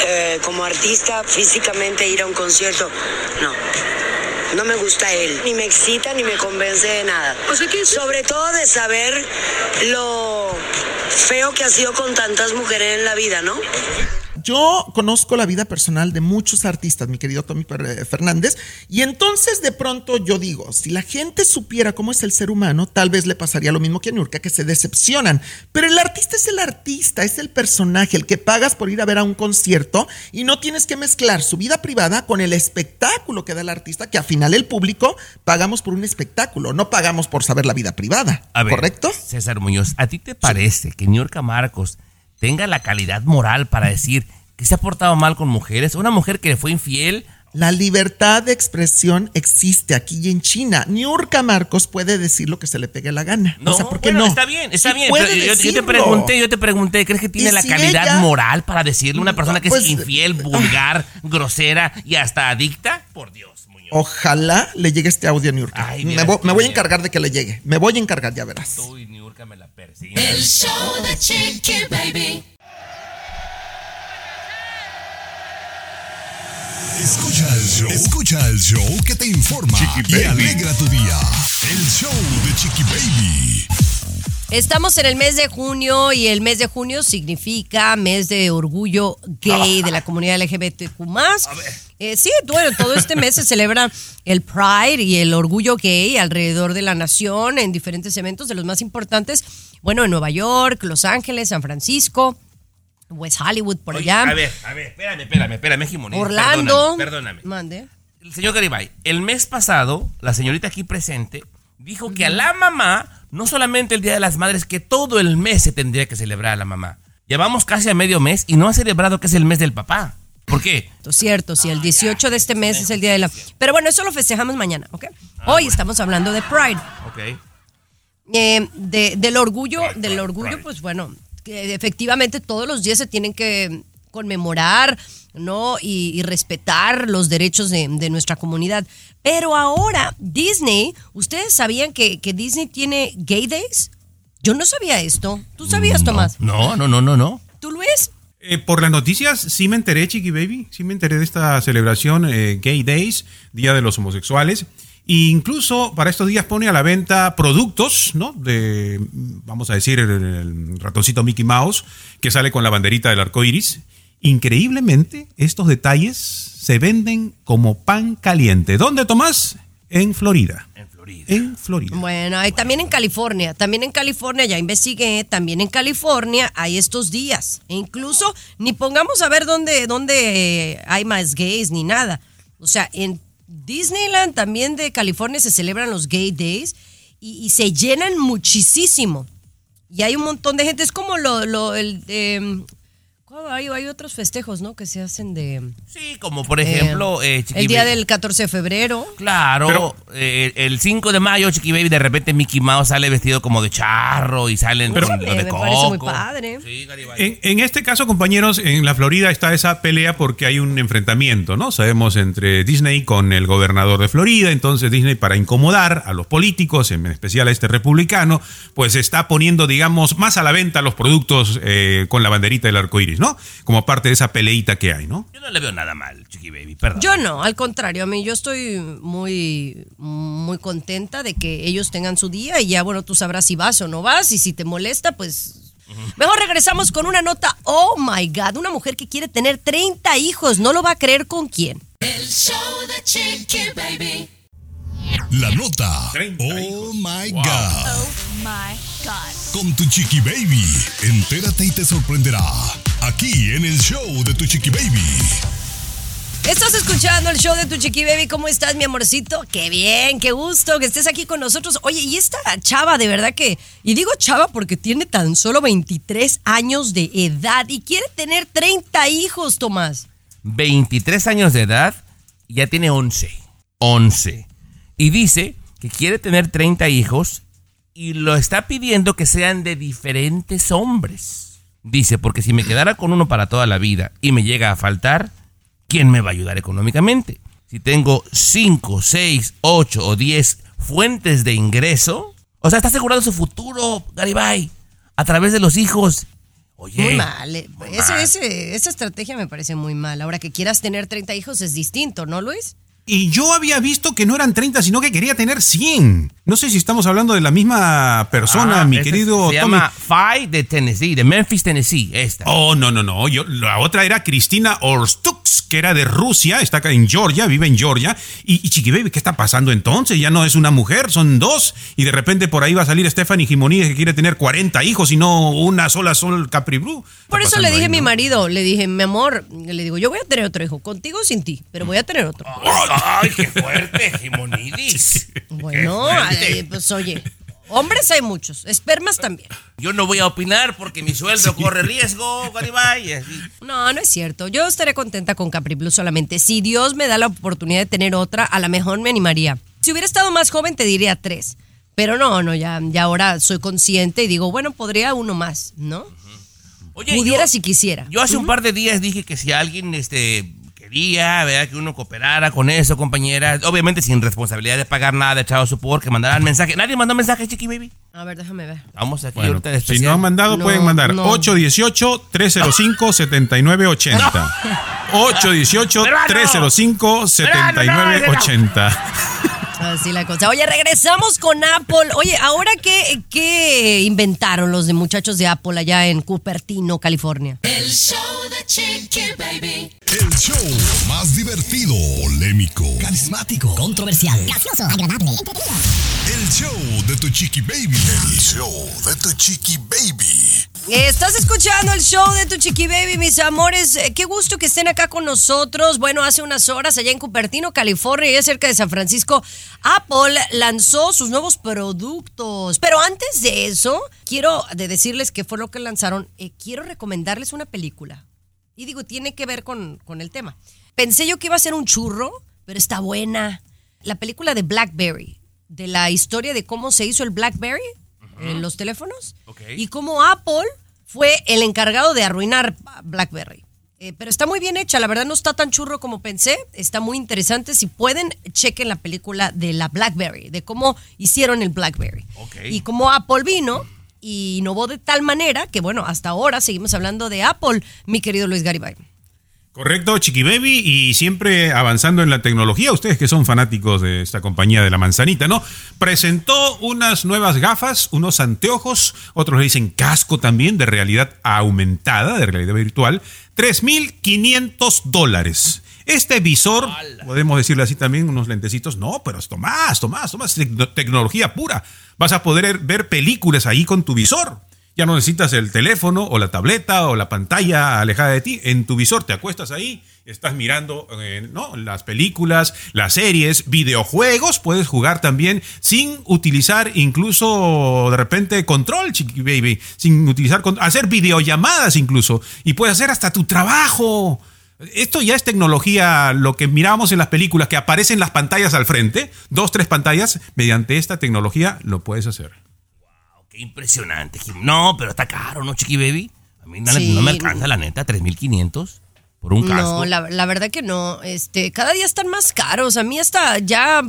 Speaker 10: eh, como artista, físicamente ir a un concierto, no. No me gusta él. Ni me excita ni me convence de nada. Sobre todo de saber lo feo que ha sido con tantas mujeres en la vida, ¿no?
Speaker 3: Yo conozco la vida personal de muchos artistas, mi querido Tommy eh, Fernández, y entonces de pronto yo digo, si la gente supiera cómo es el ser humano, tal vez le pasaría lo mismo que a Nurka, que se decepcionan. Pero el artista es el artista, es el personaje, el que pagas por ir a ver a un concierto y no tienes que mezclar su vida privada con el espectáculo que da el artista, que al final el público pagamos por un espectáculo, no pagamos por saber la vida privada.
Speaker 4: A ver,
Speaker 3: ¿Correcto?
Speaker 4: César Muñoz, ¿a ti te parece que Niurka Marcos tenga la calidad moral para decir que se ha portado mal con mujeres? Una mujer que le fue infiel.
Speaker 3: La libertad de expresión existe aquí y en China. Niurka Marcos puede decir lo que se le pegue la gana.
Speaker 4: No,
Speaker 3: o sea, ¿por qué
Speaker 4: bueno,
Speaker 3: no?
Speaker 4: está bien, está
Speaker 3: Sí
Speaker 4: bien.
Speaker 3: puede
Speaker 4: yo- yo, te pregunté, yo te pregunté, ¿crees que tiene la
Speaker 3: si
Speaker 4: calidad
Speaker 3: ella-
Speaker 4: moral para decirle a una persona que
Speaker 3: Pues,
Speaker 4: es infiel, vulgar, grosera y hasta adicta? Por Dios.
Speaker 3: Ojalá le llegue este audio a Niurka.
Speaker 4: Ay,
Speaker 3: me,
Speaker 4: mira,
Speaker 3: vo-
Speaker 4: qué
Speaker 3: me voy a encargar de que le llegue. Me voy a encargar, ya verás.
Speaker 4: Uy,
Speaker 6: El show de Chiqui Baby.
Speaker 1: Escucha el show, escucha el show que te informa y
Speaker 11: Baby.
Speaker 1: alegra tu día. El show de Chiqui Baby.
Speaker 2: Estamos en el mes de junio y el mes de junio significa mes de orgullo gay de la comunidad LGBTQ+. Eh, sí, bueno, todo este mes se celebra el Pride y el orgullo gay alrededor de la nación en diferentes eventos de los más importantes. Bueno, en Nueva York, Los Ángeles, San Francisco, West Hollywood, por
Speaker 4: Oye,
Speaker 2: allá.
Speaker 4: a ver, a ver, espérame, espérame, espérame, Jimonides,
Speaker 2: Orlando.
Speaker 4: Perdóname, perdóname.
Speaker 2: Mande.
Speaker 4: El señor Garibay, el mes pasado, la señorita aquí presente dijo que a la mamá, no solamente el Día de las Madres, que todo el mes se tendría que celebrar a la mamá. Llevamos casi a medio mes y no ha celebrado que es el mes del papá. ¿Por qué?
Speaker 2: Cierto, cierto, sí, el 18 de este mes es el día de la... Pero bueno, eso lo festejamos mañana, ¿ok? Hoy estamos hablando de Pride.
Speaker 4: Ok.
Speaker 2: Eh, de- del orgullo, del orgullo, pues bueno, que efectivamente todos los días se tienen que conmemorar, ¿no? Y, y respetar los derechos de, de nuestra comunidad. Pero ahora, Disney, ¿ustedes sabían que, que Disney tiene gay days? Yo no sabía esto. ¿Tú sabías, Tomás?
Speaker 4: No, no, no, no, no.
Speaker 2: ¿Tú, Luis?
Speaker 5: Eh, por las noticias sí me enteré, Chiqui Baby, sí me enteré de esta celebración eh, Gay Days, Día de los Homosexuales. E incluso para estos días pone a la venta productos, ¿no? De, vamos a decir, el, el ratoncito Mickey Mouse, que sale con la banderita del arco iris. Increíblemente, estos detalles se venden como pan caliente. ¿Dónde, Tomás? En Florida.
Speaker 4: En Florida.
Speaker 5: En Florida.
Speaker 2: Bueno, hay también en California, también en California, ya investigué, también en California hay estos días. E incluso ni pongamos a ver dónde, dónde eh, hay más gays ni nada. O sea, en Disneyland también de California se celebran los gay days y, y se llenan muchísimo. Y hay un montón de gente, es como lo, lo el, em, hay, hay otros festejos, ¿no? Que se hacen de...
Speaker 4: Sí, como por ejemplo, eh, Chiqui
Speaker 2: el día
Speaker 4: Baby.
Speaker 2: del 14 de febrero.
Speaker 4: Claro,
Speaker 5: Pero-
Speaker 4: eh, el 5 de mayo, Chiqui Baby, de repente Mickey Mouse sale vestido como de charro y salen
Speaker 5: Pero-
Speaker 4: con lo
Speaker 2: Eh,
Speaker 4: de
Speaker 2: me
Speaker 4: coco.
Speaker 2: parece muy padre.
Speaker 4: Sí.
Speaker 5: En, en este caso, compañeros, en la Florida está esa pelea porque hay un enfrentamiento, ¿no? Sabemos entre Disney con el gobernador de Florida, entonces Disney para incomodar a los políticos, en especial a este republicano, pues está poniendo, digamos, más a la venta los productos eh, con la banderita del arco iris, ¿no? Como parte de esa peleita que hay, ¿no?
Speaker 4: Yo no le veo nada mal, Chiqui Baby, perdón.
Speaker 2: Yo no, al contrario, a mí yo estoy muy, muy contenta de que ellos tengan su día y ya, bueno, tú sabrás si vas o no vas y si te molesta, pues... Mejor regresamos con una nota, oh my God, una mujer que quiere tener 30 hijos, no lo va a creer con quién.
Speaker 6: El show de Chiqui Baby.
Speaker 1: La nota.
Speaker 5: 30
Speaker 1: Oh my
Speaker 5: Wow.
Speaker 1: God.
Speaker 6: Oh my
Speaker 1: Con tu chiqui baby. Entérate y te sorprenderá. Aquí en el show de tu chiqui baby.
Speaker 2: Estás escuchando el show de tu chiqui baby, ¿cómo estás mi amorcito? Qué bien, qué gusto que estés aquí con nosotros. Oye, y esta chava, de verdad que, y digo chava porque tiene tan solo 23 años de edad y quiere tener 30 hijos, Tomás.
Speaker 4: 23 años de edad y ya tiene 11. 11. Y dice que quiere tener 30 hijos y lo está pidiendo que sean de diferentes hombres. Dice, porque si me quedara con uno para toda la vida y me llega a faltar, ¿quién me va a ayudar económicamente? Si tengo 5, 6, 8 o 10 fuentes de ingreso, o sea, está asegurando su futuro, Garibay, a través de los hijos. Oye,
Speaker 2: Muy mal. eh.
Speaker 4: muy
Speaker 2: Ese-
Speaker 4: mal.
Speaker 2: ese- esa estrategia me parece muy mal. Ahora que quieras tener 30 hijos es distinto, ¿no, Luis?
Speaker 5: Y yo había visto que no eran 30, sino que quería tener 100. No sé si estamos hablando de la misma persona,
Speaker 4: Ah,
Speaker 5: mi querido
Speaker 4: Se
Speaker 5: Tommy.
Speaker 4: llama Phi de Tennessee, de Memphis, Tennessee. Esta.
Speaker 5: Oh, no, no, no. Yo, la otra era Cristina Orstux, que era de Rusia, está acá en Georgia, vive en Georgia. Y, y Chiqui Baby, ¿qué está pasando entonces? Ya no es una mujer, son dos. Y de repente por ahí va a salir Stephanie Jimonides que quiere tener 40 hijos y no una sola Sol Capri Blue. Está
Speaker 2: Por eso le dije
Speaker 5: ahí,
Speaker 2: a mi marido, le dije, mi amor, le digo, yo voy a tener otro hijo, contigo o sin ti, pero voy a tener otro.
Speaker 4: ¡Ay, qué fuerte, Jimonidis!
Speaker 2: Bueno,
Speaker 4: fuerte.
Speaker 2: ay, pues oye, hombres hay muchos, espermas también.
Speaker 4: Yo no voy a opinar porque mi sueldo corre riesgo, Garibay.
Speaker 2: No, no es cierto. Yo estaré contenta con Capri Blue solamente. Si Dios me da la oportunidad de tener otra, a lo mejor me animaría. Si hubiera estado más joven, te diría tres. Pero no, no, ya, ya ahora soy consciente y digo, bueno, podría uno más, ¿no?
Speaker 4: Oye,
Speaker 2: Pudiera
Speaker 4: yo,
Speaker 2: si quisiera.
Speaker 4: yo hace un par de días dije que si alguien este, quería, ¿verdad? Que uno cooperara con eso, compañera. Obviamente sin responsabilidad de pagar nada de echado support, que mandaran mensaje. ¿Nadie mandó mensaje, Chiqui Baby?
Speaker 2: A ver, déjame ver.
Speaker 4: Vamos aquí
Speaker 5: Bueno,
Speaker 4: ahorita de
Speaker 5: si
Speaker 4: especial.
Speaker 5: no han mandado,
Speaker 2: No,
Speaker 5: pueden mandar
Speaker 2: no.
Speaker 5: 818-305-7980. 818-305-7980.
Speaker 2: Así la cosa. Oye, regresamos con Apple. Oye, ahora qué, qué inventaron los de muchachos de Apple allá en Cupertino, California.
Speaker 6: El show Chiqui Baby.
Speaker 1: El show más divertido, polémico,
Speaker 12: Carismático, controversial, gracioso, agradable,
Speaker 1: el show de tu chiqui baby. El show de tu chiqui baby.
Speaker 2: Estás escuchando el show de tu chiqui baby, mis amores. Eh, Qué gusto que estén acá con nosotros. Bueno, hace unas horas allá en Cupertino, California, y cerca de San Francisco, Apple lanzó sus nuevos productos. Pero antes de eso, quiero de decirles qué fue lo que lanzaron. Eh, quiero recomendarles una película. Y digo, tiene que ver con, con el tema. Pensé yo que iba a ser un churro, pero está buena. La película de Blackberry, de la historia de cómo se hizo el Blackberry en los teléfonos
Speaker 4: Ok.
Speaker 2: y cómo Apple fue el encargado de arruinar Blackberry. Eh, pero está muy bien hecha, la verdad no está tan churro como pensé, está muy interesante. Si pueden, chequen la película de la BlackBerry, de cómo hicieron el BlackBerry. Y cómo Apple vino y innovó de tal manera que, bueno, hasta ahora seguimos hablando de Apple, mi querido Luis Garibay.
Speaker 5: Correcto, Chiqui Baby, y siempre avanzando en la tecnología, ustedes que son fanáticos de esta compañía de la manzanita, ¿no? Presentó unas nuevas gafas, unos anteojos, otros le dicen casco también, de realidad aumentada, de realidad virtual, 3.500 dólares. Este visor, podemos decirle así también, unos lentecitos, no, pero más, Tomás, Tomás, tec- tecnología pura. Vas a poder ver películas ahí con tu visor. Ya no necesitas el teléfono o la tableta o la pantalla alejada de ti. En tu visor te acuestas ahí, estás mirando eh, ¿no? las películas, las series, videojuegos. Puedes jugar también sin utilizar incluso de repente control, chiqui baby. Sin utilizar, hacer videollamadas incluso. Y puedes hacer hasta tu trabajo. Esto ya es tecnología, lo que mirábamos en las películas, que aparecen las pantallas al frente, dos, tres pantallas, mediante esta tecnología lo puedes hacer.
Speaker 4: Qué impresionante. Jim. No, pero está caro, ¿no, Chiqui Baby? A mí no,
Speaker 2: Sí.
Speaker 4: no me alcanza, la neta, 3.500 por un casco.
Speaker 2: No, la, la verdad que no. Este, cada día están más caros. A mí hasta ya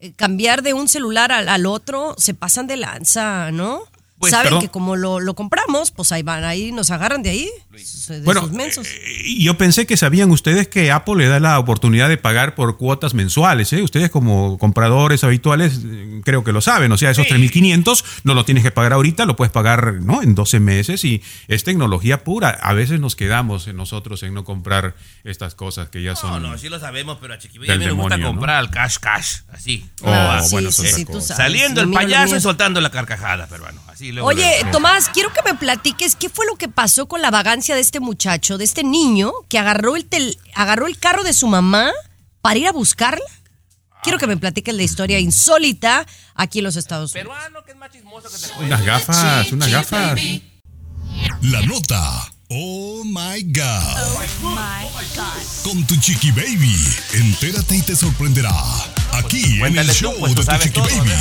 Speaker 2: eh, cambiar de un celular al, al otro se pasan de lanza, ¿no?
Speaker 5: Pues,
Speaker 2: Saben
Speaker 5: perdón.
Speaker 2: que como lo, lo compramos, pues ahí van, ahí nos agarran de ahí. De
Speaker 5: Bueno,
Speaker 2: sus mensos.
Speaker 5: Y yo pensé que sabían ustedes que Apple le da la oportunidad de pagar por cuotas mensuales. ¿eh? Ustedes como compradores habituales eh, creo que lo saben. O sea, esos 3.500 no lo tienes que pagar ahorita, lo puedes pagar ¿no? en 12 meses y es tecnología pura. A veces nos quedamos nosotros en no comprar estas cosas que ya
Speaker 4: No,
Speaker 5: son...
Speaker 4: no, sí lo sabemos, pero a Chiqui Baby
Speaker 5: Del
Speaker 4: a mí me gusta
Speaker 5: ¿no?
Speaker 4: comprar al cash cash, así.
Speaker 5: Oh, Ah, sí, bueno,
Speaker 2: sí, sí.
Speaker 4: Saliendo el payaso y soltando la carcajada, pero bueno, así luego.
Speaker 2: Oye,
Speaker 4: luego.
Speaker 2: Tomás, quiero que me platiques qué fue lo que pasó con la vagancia de este muchacho, de este niño que agarró el, tel- agarró el carro de su mamá para ir a buscarla. Quiero que me platiques la historia insólita aquí en los Estados Unidos.
Speaker 5: Unas gafas, unas gafas.
Speaker 1: La nota. Oh my God.
Speaker 6: My God.
Speaker 1: Con tu Chiqui Baby. Entérate y te sorprenderá. Aquí en el
Speaker 4: tú,
Speaker 1: show
Speaker 4: pues,
Speaker 1: de tu Chiqui
Speaker 4: todo,
Speaker 1: Baby.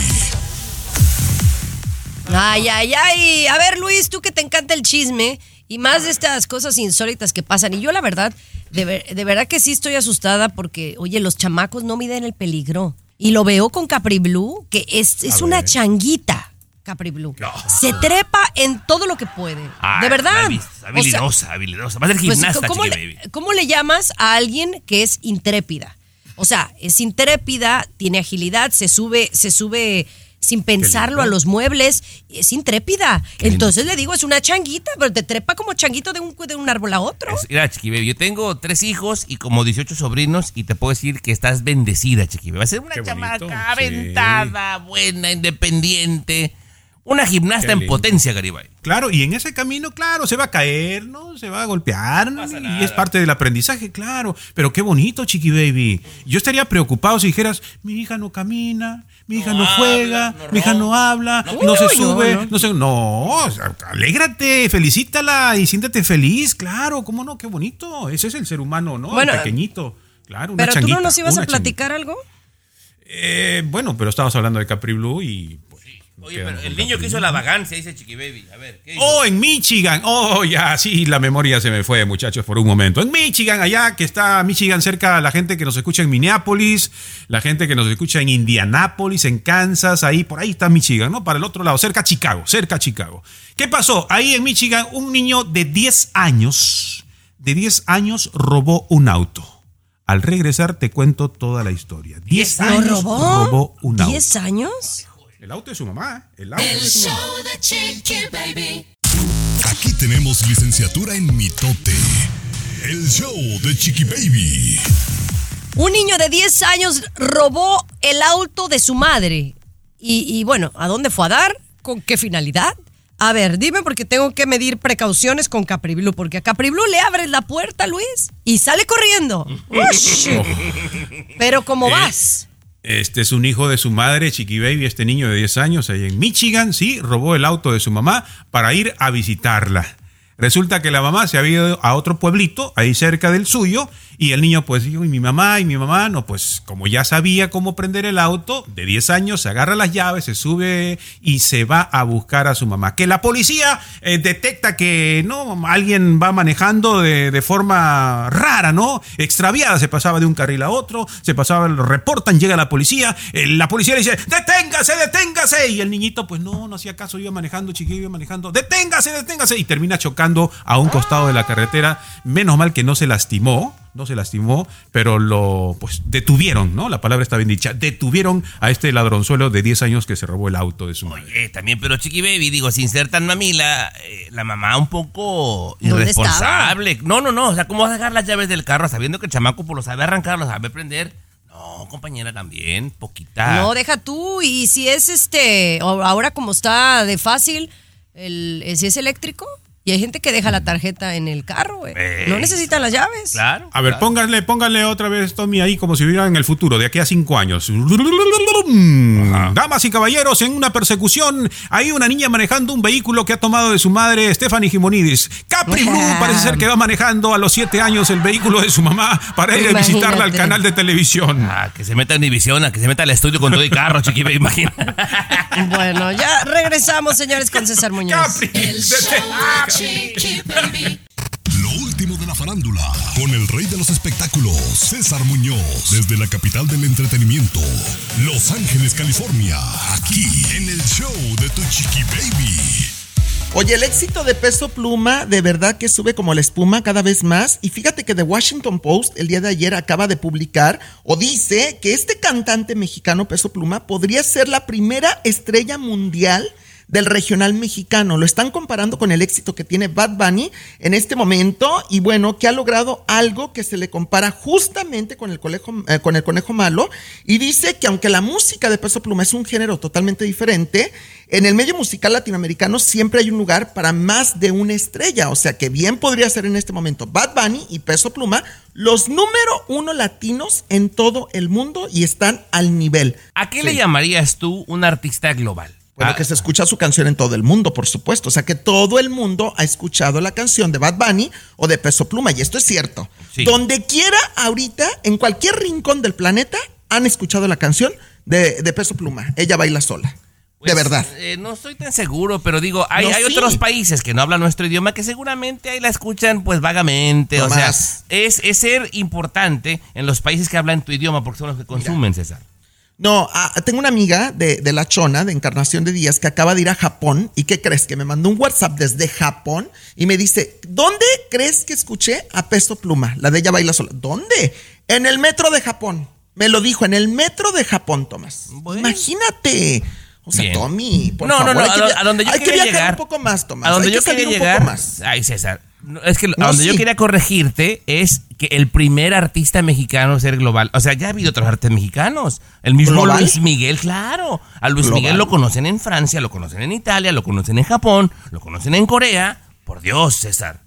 Speaker 2: Ay, ay, ay. A ver, Luis, tú que te encanta el chisme y más de estas cosas insólitas que pasan. Y yo, la verdad, de, ver- de verdad que sí estoy asustada porque, oye, los chamacos no miden el peligro. Y lo veo con Capri Blue, que es, es una changuita, Capri Blue. Se trepa en todo lo que puede.
Speaker 4: Ah,
Speaker 2: de verdad. O sea,
Speaker 4: Habilidosa, habilidosa. Va a ser
Speaker 2: pues,
Speaker 4: gimnasta,
Speaker 2: ¿cómo,
Speaker 4: Chiqui
Speaker 2: le,
Speaker 4: Baby.
Speaker 2: cómo le llamas a alguien que es intrépida? O sea, es intrépida, tiene agilidad, se sube, se sube sin pensarlo a los muebles, es intrépida. Entonces le digo, es una changuita, pero te trepa como changuito de un, de un árbol a otro.
Speaker 4: Es- Mira, Chiqui Baby, yo tengo tres hijos y como 18 sobrinos y te puedo decir que estás bendecida, Chiqui Baby. Va a ser una
Speaker 5: Qué bonito,
Speaker 4: chamaca
Speaker 5: sí.
Speaker 4: aventada, buena, independiente. Una gimnasta en potencia, Garibay.
Speaker 5: Claro, y en ese camino, claro, se va a caer, ¿no? Se va a golpear, ¿no? y es parte del aprendizaje, claro. Pero qué bonito, Chiqui Baby. Yo estaría preocupado si dijeras, mi hija no camina, mi hija no, juega, mi hija no habla, no, se
Speaker 2: no,
Speaker 5: sube,
Speaker 2: no.
Speaker 5: no, se... No, alégrate, felicítala y siéntete feliz, claro, cómo no, qué bonito. Ese es el ser humano, ¿no?
Speaker 2: Bueno,
Speaker 5: el pequeñito. Claro, una
Speaker 2: Pero tú no nos ibas a
Speaker 5: changuita.
Speaker 2: platicar algo.
Speaker 5: Eh, bueno, pero estábamos hablando de Capri Blue y... pues,
Speaker 4: Oye, pero el niño que hizo
Speaker 5: Blue.
Speaker 4: la vagancia, dice Chiqui Baby. A ver, ¿qué hizo?
Speaker 5: Oh, en Michigan. Oh, ya, sí, la memoria se me fue, muchachos, por un momento. En Michigan, allá que está Michigan cerca, la gente que nos escucha en Minneapolis, la gente que nos escucha en Indianápolis, en Kansas, ahí, por ahí está Michigan, ¿no? Para el otro lado, cerca a Chicago, cerca a Chicago. ¿Qué pasó? Ahí en Michigan, un niño de 10 años, de 10 años, robó un auto. Al regresar te cuento toda la historia. 10
Speaker 2: ¿Lo
Speaker 5: años
Speaker 2: robó?
Speaker 5: robó un auto.
Speaker 2: ¿10 años?
Speaker 5: El auto de su mamá, el auto
Speaker 6: El
Speaker 5: de su mamá.
Speaker 6: show de Chiqui Baby.
Speaker 1: Aquí tenemos licenciatura en mitote. El show de Chiqui Baby.
Speaker 2: Un niño de 10 años robó el auto de su madre. Y, y bueno, ¿a dónde fue a dar? ¿Con qué finalidad? A ver, dime porque tengo que medir precauciones con Capri Blue, porque a Capri Blue le abres la puerta, Luis, y sale corriendo. (laughs) Pero ¿cómo
Speaker 5: Eh,
Speaker 2: vas?
Speaker 5: Este es un hijo de su madre, Chiqui Baby, este niño de 10 años, ahí en Michigan, sí, robó el auto de su mamá para ir a visitarla. Resulta que la mamá se había ido a otro pueblito, ahí cerca del suyo, Y el niño, pues, dijo, y mi mamá, y mi mamá, no, pues, como ya sabía cómo prender el auto, de 10 años, se agarra las llaves, se sube y se va a buscar a su mamá. Que la policía eh, detecta que, no, alguien va manejando de, de forma rara, ¿no? Extraviada, se pasaba de un carril a otro, se pasaba, lo reportan, llega la policía, eh, la policía le dice, deténgase, deténgase. Y el niñito, pues, no, no hacía caso, iba manejando, chiquillo, iba manejando, deténgase, deténgase. Y termina chocando a un costado de la carretera. Menos mal que no se lastimó, no se lastimó, pero lo pues detuvieron, ¿no? La palabra está bien dicha. Detuvieron a este ladronzuelo de 10 años que se robó el auto de su madre.
Speaker 4: Oye, también, pero Chiqui Baby, digo, sin ser tan mamila, eh, la mamá un poco
Speaker 2: ¿Dónde
Speaker 4: irresponsable. No, no, no. O sea, ¿cómo vas a dejar las llaves del carro sabiendo que el chamaco pues, lo sabe arrancar, lo sabe prender? No, compañera, también, poquita.
Speaker 2: No, deja tú. Y si es este, o- ahora como está de fácil, el, si es eléctrico, y hay gente que deja la tarjeta en el carro, güey. No
Speaker 5: Eh,
Speaker 2: necesitan las llaves.
Speaker 4: Claro.
Speaker 5: A ver, pónganle, pónganle otra vez, Tommy, ahí como si viviera en el futuro, de aquí a cinco años. Damas y caballeros, en una persecución, hay una niña manejando un vehículo que ha tomado de su madre Stephanie Jimonidis. Capri Blue parece ser que va manejando a los siete años el vehículo de su mamá para ir a visitarla al canal de televisión.
Speaker 4: Ah, que se meta en división, a que se meta al estudio con todo y carro, Chiqui Baby, imagina. (laughs)
Speaker 2: Bueno, ya regresamos, señores, con César Muñoz.
Speaker 6: El show de Chiqui Baby.
Speaker 1: Lo último de la farándula, con el rey de los espectáculos, César Muñoz, desde la capital del entretenimiento, Los Ángeles, California, aquí en el show de Tu Chiqui Baby.
Speaker 3: Oye, el éxito de Peso Pluma de verdad que sube como la espuma cada vez más. Y fíjate que The Washington Post el día de ayer acaba de publicar o dice que este cantante mexicano Peso Pluma podría ser la primera estrella mundial del regional mexicano. Lo están comparando con el éxito que tiene Bad Bunny en este momento y bueno, que ha logrado algo que se le compara justamente con el, conejo, eh, con el conejo malo y dice que aunque la música de Peso Pluma es un género totalmente diferente, en el medio musical latinoamericano siempre hay un lugar para más de una estrella, o sea que bien podría ser en este momento Bad Bunny y Peso Pluma los número uno latinos en todo el mundo y están al nivel.
Speaker 4: ¿A qué
Speaker 3: Sí.
Speaker 4: le llamarías tú un artista global?
Speaker 3: Bueno, que se escucha su canción en todo el mundo, por supuesto. O sea, que todo el mundo ha escuchado la canción de Bad Bunny o de Peso Pluma, y esto es cierto.
Speaker 4: Sí.
Speaker 3: Donde quiera, ahorita, en cualquier rincón del planeta, han escuchado la canción de, de Peso Pluma. Ella baila sola. de verdad.
Speaker 4: Eh, no estoy tan seguro, pero digo, hay,
Speaker 3: No,
Speaker 4: hay
Speaker 3: sí.
Speaker 4: otros países que no hablan nuestro idioma que seguramente ahí la escuchan pues vagamente.
Speaker 3: No
Speaker 4: o sea, es, es ser importante en los países que hablan tu idioma porque son los que consumen, César.
Speaker 3: No, ah, tengo una amiga de, de La Chona, de Encarnación de Díaz, que acaba de ir a Japón. ¿Y qué crees? Que me mandó un WhatsApp desde Japón y me dice, ¿dónde crees que escuché a Peso Pluma? La de ella baila sola. ¿Dónde? En el metro de Japón. Me lo dijo, en el metro de Japón, Tomás. Imagínate. O sea,
Speaker 4: Bien.
Speaker 3: Tommy, por
Speaker 4: no,
Speaker 3: favor,
Speaker 4: no, no,
Speaker 3: hay que
Speaker 4: a, donde yo
Speaker 3: hay que
Speaker 4: quería
Speaker 3: viajar
Speaker 4: llegar.
Speaker 3: un poco más, Tomás.
Speaker 4: A donde
Speaker 3: hay
Speaker 4: yo
Speaker 3: que
Speaker 4: quería
Speaker 3: un poco
Speaker 4: llegar.
Speaker 3: más.
Speaker 4: Ay, César. No, es que
Speaker 3: No,
Speaker 4: donde yo quería corregirte es que el primer artista mexicano ser global. O sea, ya ha habido otros artistas mexicanos. El mismo
Speaker 3: ¿Global?
Speaker 4: Luis Miguel, claro. A Luis
Speaker 3: Global.
Speaker 4: Miguel lo conocen en Francia, lo conocen en Italia, lo conocen en Japón, lo conocen en Corea. Por Dios, César.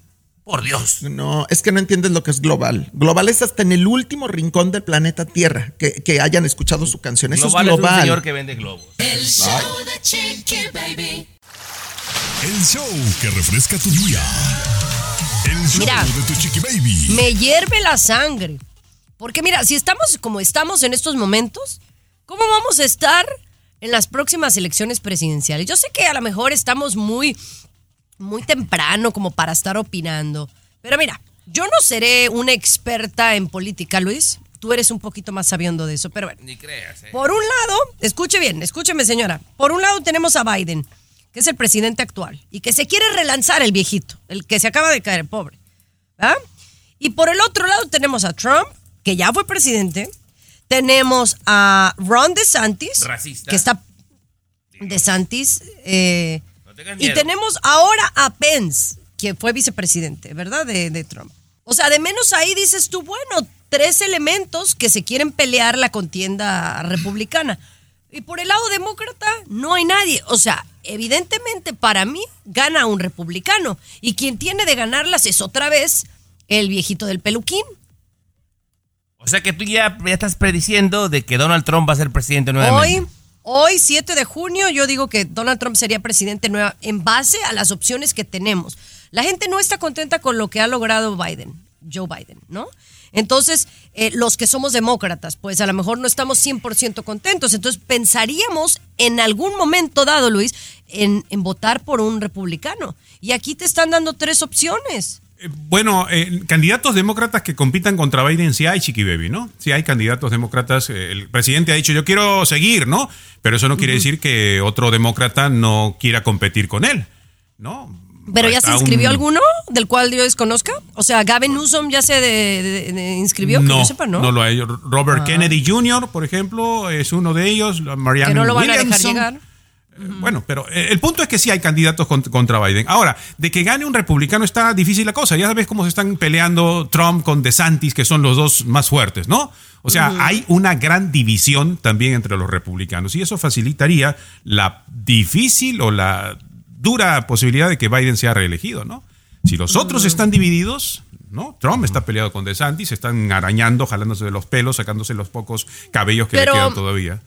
Speaker 4: Por Dios.
Speaker 3: No, es que no entiendes lo que es global. Global es hasta en el último rincón del planeta Tierra que, que hayan escuchado su canción. Eso
Speaker 4: global
Speaker 3: es
Speaker 4: es un
Speaker 3: global.
Speaker 4: señor que vende globos.
Speaker 6: El show de Chiqui Baby.
Speaker 1: El show que refresca tu día. El show
Speaker 2: Mira.
Speaker 1: de Tu Chiqui Baby.
Speaker 2: Me hierve la sangre. Porque mira, si estamos como estamos en estos momentos, ¿cómo vamos a estar en las próximas elecciones presidenciales? Yo sé que a lo mejor estamos muy, muy temprano como para estar opinando. Pero mira, yo no seré una experta en política, Luis. Tú eres un poquito más sabiendo de eso, pero bueno.
Speaker 4: Ni creas, ¿eh?
Speaker 2: Por un lado, escuche bien, escúcheme señora. Por un lado tenemos a Biden, que es el presidente actual, y que se quiere relanzar el viejito, el que se acaba de caer, pobre. ¿Ah? Y por el otro lado tenemos a Trump, que ya fue presidente. Tenemos a Ron DeSantis,
Speaker 4: Racista.
Speaker 2: que está DeSantis. eh,
Speaker 4: tengas
Speaker 2: y tenemos ahora a Pence, que fue vicepresidente, ¿verdad? De, de Trump. O sea, de menos ahí dices tú, bueno, tres elementos que se quieren pelear la contienda republicana. Y por el lado demócrata no hay nadie. O sea, evidentemente para mí gana un republicano. Y quien tiene de ganarlas es otra vez el viejito del peluquín.
Speaker 4: O sea que tú ya, ya estás prediciendo de que Donald Trump va a ser presidente nuevamente.
Speaker 2: Hoy, hoy, 7 de junio, yo digo que Donald Trump sería presidente nueva en base a las opciones que tenemos. La gente no está contenta con lo que ha logrado Biden. Joe Biden, ¿no? Entonces, eh, los que somos demócratas, pues a lo mejor no estamos 100% contentos. Entonces, pensaríamos en algún momento dado, Luis, en, en votar por un republicano. Y aquí te están dando tres opciones.
Speaker 5: Bueno, eh, candidatos demócratas que compitan contra Biden sí hay, Chiqui Baby, ¿no? Sí hay candidatos demócratas. eh, el presidente ha dicho, yo quiero seguir, ¿no? Pero eso no quiere decir que otro demócrata no quiera competir con él, ¿no?
Speaker 2: ¿Pero ya se inscribió
Speaker 5: un-
Speaker 2: alguno del cual yo desconozca? O sea, Gavin Newsom ya se de- de- de- inscribió, que
Speaker 5: no,
Speaker 2: yo sepa, ¿no?
Speaker 5: no lo hay. Robert
Speaker 2: Ah.
Speaker 5: Kennedy Jr., por ejemplo, es uno de ellos. Marianne
Speaker 2: que no lo van a dejar
Speaker 5: Williamson.
Speaker 2: llegar.
Speaker 5: Bueno, pero eh, el punto es que sí hay candidatos cont- contra Biden. Ahora, de que gane un republicano está difícil la cosa. Ya sabes cómo se están peleando Trump con DeSantis, que son los dos más fuertes, ¿no? O sea, hay una gran división también entre los republicanos y eso facilitaría la difícil o la dura posibilidad de que Biden sea reelegido, ¿no? Si los otros están divididos, ¿no? Trump está peleado con DeSantis, están arañando, jalándose de los pelos, sacándose los pocos cabellos que
Speaker 2: Pero-
Speaker 5: le quedan todavía.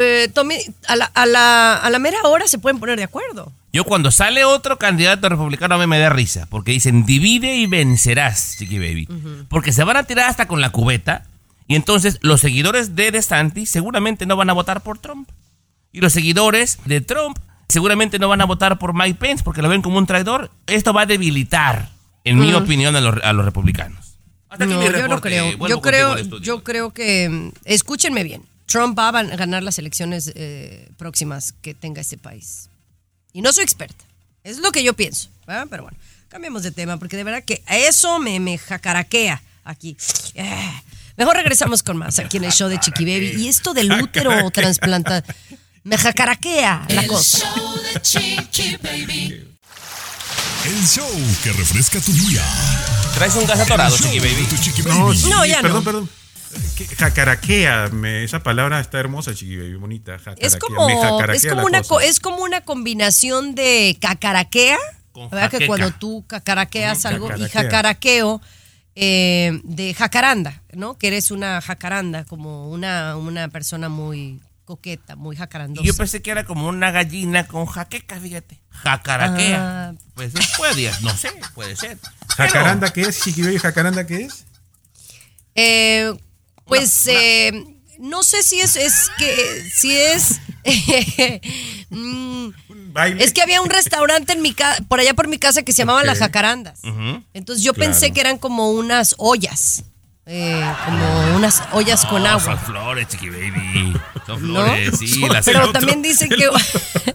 Speaker 2: Eh, Tommy, a la, a, la, a la mera hora se pueden poner de acuerdo.
Speaker 4: Yo cuando sale otro candidato republicano a mí me da risa, porque dicen divide y vencerás, Chiqui Baby. Porque se van a tirar hasta con la cubeta y entonces los seguidores de DeSantis seguramente no van a votar por Trump. Y los seguidores de Trump seguramente no van a votar por Mike Pence porque lo ven como un traidor. Esto va a debilitar, en mi
Speaker 2: Mm.
Speaker 4: opinión, a los, a los republicanos. Hasta
Speaker 2: No, yo no creo.
Speaker 4: Vuelvo
Speaker 2: Yo creo, yo que, mm, escúchenme bien, Trump va a ganar las elecciones eh, próximas que tenga este país. Y no soy experta, es lo que yo pienso. ¿verdad? Pero bueno, cambiemos de tema, porque de verdad que a eso me, me jacaraquea aquí. Eh, Mejor regresamos con más aquí en el show de Chiqui Baby. Y esto del útero (laughs) trasplantado, me jacaraquea la
Speaker 6: El
Speaker 2: cosa.
Speaker 6: show de Chiqui Baby.
Speaker 1: El show que refresca tu día.
Speaker 4: ¿Traes un gas atorado, Chiqui Baby?
Speaker 5: No, sí,
Speaker 2: No, ya
Speaker 5: perdón,
Speaker 2: no.
Speaker 5: perdón. Que- Jacaraquea, me- esa palabra está hermosa, chiqui baby, bonita. Jacaraquea,
Speaker 2: Es
Speaker 5: me
Speaker 2: como,
Speaker 5: jacaraquea
Speaker 2: es, como una, co- es como una combinación de cacaraquea, ¿verdad? Que cuando tú cacaraqueas algo y jacaraqueo eh, de jacaranda, ¿no? Que eres una jacaranda, como una, una persona muy coqueta, muy jacarandosa.
Speaker 4: Yo pensé que era como una gallina con jaqueca, fíjate. Jacaraquea.
Speaker 2: Ah.
Speaker 4: Pues puede, no sé, puede ser. (laughs)
Speaker 5: ¿Jacaranda qué es, chiqui baby? ¿Jacaranda qué es?
Speaker 2: Eh, pues eh, no sé si es, es que si es (laughs) mm, es que había un restaurante en mi casa por allá por mi casa que se llamaban
Speaker 4: Ok.
Speaker 2: las jacarandas. Entonces yo
Speaker 4: Claro.
Speaker 2: pensé que eran como unas ollas, eh, como unas ollas con
Speaker 4: No,
Speaker 2: agua.
Speaker 4: Son flores, chiqui baby. Son
Speaker 2: ¿No?
Speaker 4: flores, sí. Las
Speaker 2: Pero también dicen (laughs) que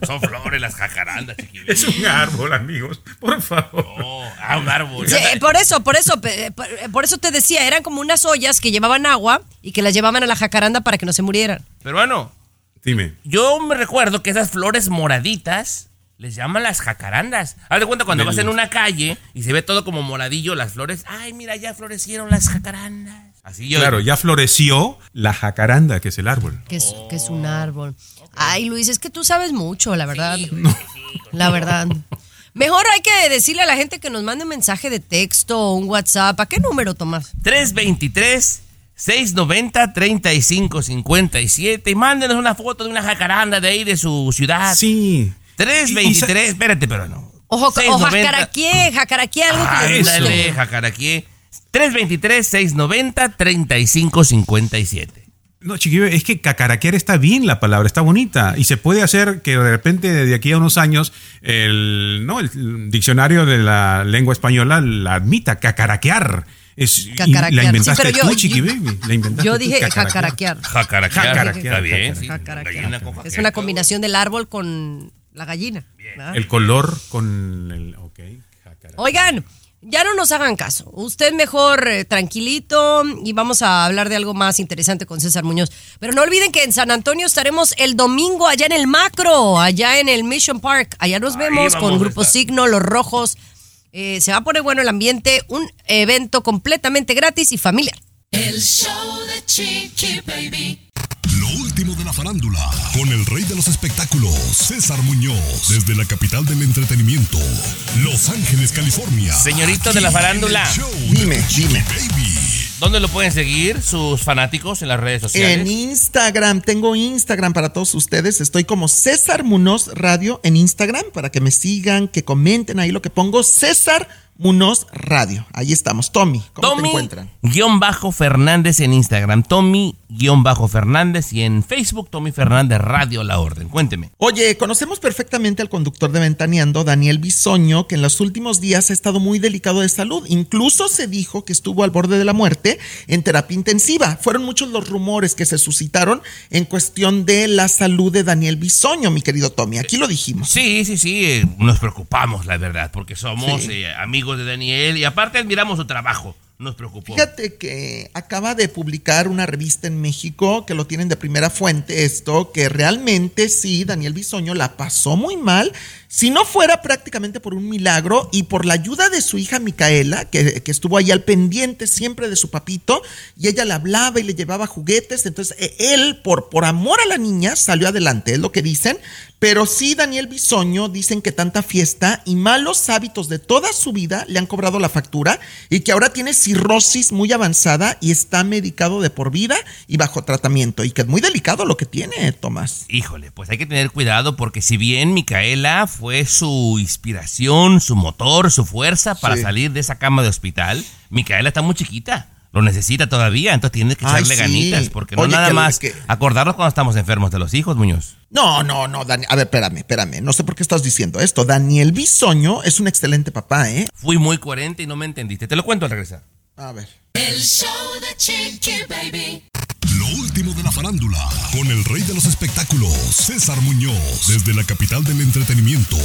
Speaker 2: (laughs)
Speaker 4: Son flores las jacarandas, chiqui baby.
Speaker 5: Es un árbol, amigos. Por favor.
Speaker 4: Ah, un árbol.
Speaker 2: Sí, por eso, por eso, pe- por, por eso te decía, eran como unas ollas que llevaban agua y que las llevaban a la jacaranda para que no se murieran.
Speaker 4: Pero bueno,
Speaker 5: Dime.
Speaker 4: yo me recuerdo que esas flores moraditas les llaman las jacarandas. Haz de cuenta cuando
Speaker 5: Del-
Speaker 4: vas en una calle y se ve todo como moradillo las flores. Ay, mira, ya florecieron las jacarandas. Así yo.
Speaker 5: Claro, ya floreció la jacaranda, que es el árbol.
Speaker 2: que es, que es un árbol. Ay, Luis, es que tú sabes mucho, la verdad. La verdad. Mejor hay que decirle a la gente que nos mande un mensaje de texto o un WhatsApp. ¿A qué número, Tomás?
Speaker 4: 323 690 3557 y mándenos una foto de una jacaranda de ahí de su ciudad.
Speaker 5: Sí.
Speaker 4: 323, espérate, pero no.
Speaker 2: Ojo, o
Speaker 4: 690.
Speaker 2: jacaraqué, jacaraqué algo que le guste.
Speaker 4: Ándale, jacaraqué. 323 690 3557.
Speaker 5: No, chiqui baby, es que cacaraquear está bien la palabra, está bonita. Y se puede hacer que de repente, de aquí a unos años, el, ¿no? el diccionario de la lengua española la admita, cacaraquear. Es, la inventaste
Speaker 2: Sí, yo-
Speaker 5: tú, chiqui
Speaker 2: yo-
Speaker 5: baby. La inventaste
Speaker 2: Yo
Speaker 5: tú,
Speaker 2: dije
Speaker 5: cacaraquear.
Speaker 2: jacaraquear.
Speaker 4: Jacaraquear.
Speaker 5: Jacaraquear.
Speaker 4: Está bien, sí.
Speaker 2: Es una combinación del árbol con la gallina. ¿verdad?
Speaker 5: El color con el. Ok.
Speaker 2: Oigan, ya no nos hagan caso. Usted mejor eh, tranquilito y vamos a hablar de algo más interesante con César Muñoz. Pero no olviden que en San Antonio estaremos el domingo allá en el Macro, allá en el Mission Park. Allá nos vemos con Grupo. Signo, Los Rojos. Eh, se va a poner bueno el ambiente, un evento completamente gratis y familiar.
Speaker 6: El show de Chiqui Baby.
Speaker 1: Lo último de la farándula, con el rey de los espectáculos, César Muñoz, desde la capital del entretenimiento, Los Ángeles, California.
Speaker 4: Señorito de la farándula.
Speaker 3: Dime, dime.
Speaker 4: ¿Dónde lo pueden seguir sus fanáticos en las redes sociales?
Speaker 3: En Instagram, tengo Instagram para todos ustedes. Estoy como César Munoz Radio en Instagram para que me sigan, que comenten ahí lo que pongo. César Munoz Radio. Ahí estamos. Tommy, ¿cómo
Speaker 4: Tommy,
Speaker 3: te encuentran?
Speaker 4: guion bajo Fernández en Instagram. Tommy, guion bajo Fernández. Y en Facebook, Tommy Fernández Radio La Orden. Cuénteme.
Speaker 3: Oye, conocemos perfectamente al conductor de Ventaneando, Daniel Bisoño, que en los últimos días ha estado muy delicado de salud. Incluso se dijo que estuvo al borde de la muerte en terapia intensiva. Fueron muchos los rumores que se suscitaron en cuestión de la salud de Daniel Bisoño, mi querido Tommy. Aquí lo dijimos.
Speaker 4: Sí, sí, sí. eh, nos preocupamos, la verdad, porque somos
Speaker 3: Sí.
Speaker 4: eh, amigos de Daniel y aparte admiramos su trabajo. Nos preocupó.
Speaker 3: Fíjate que acaba de publicar una revista en México que lo tienen de primera fuente esto, que realmente sí, Daniel Bisoño la pasó muy mal, si no fuera prácticamente por un milagro y por la ayuda de su hija Micaela, que, que estuvo ahí al pendiente siempre de su papito, y ella le hablaba y le llevaba juguetes, entonces eh, él, por, por amor a la niña, salió adelante, es lo que dicen, pero sí, Daniel Bisoño dicen que tanta fiesta y malos hábitos de toda su vida le han cobrado la factura y que ahora tiene cirrosis muy avanzada y está medicado de por vida y bajo tratamiento. Y que es muy delicado lo que tiene, Tomás.
Speaker 4: Híjole, pues hay que tener cuidado porque si bien Micaela fue su inspiración, su motor, su fuerza para
Speaker 3: Sí.
Speaker 4: salir de esa cama de hospital, Micaela está muy chiquita. Lo necesita todavía, entonces tiene que
Speaker 3: Ay,
Speaker 4: echarle
Speaker 3: sí.
Speaker 4: ganitas, porque no
Speaker 3: Oye,
Speaker 4: nada
Speaker 3: que-
Speaker 4: más
Speaker 3: que-
Speaker 4: acordarnos cuando estamos enfermos de los hijos, Muñoz.
Speaker 3: No, no, no, Dani- a ver, espérame, espérame. No sé por qué estás diciendo esto. Daniel Bisoño es un excelente papá, ¿eh?
Speaker 4: Fui muy coherente y no me entendiste. Te lo cuento al regresar.
Speaker 3: A ver.
Speaker 6: El show de Chiqui Baby.
Speaker 1: Lo último de la farándula, con el rey de los espectáculos, César Muñoz, desde la capital del entretenimiento,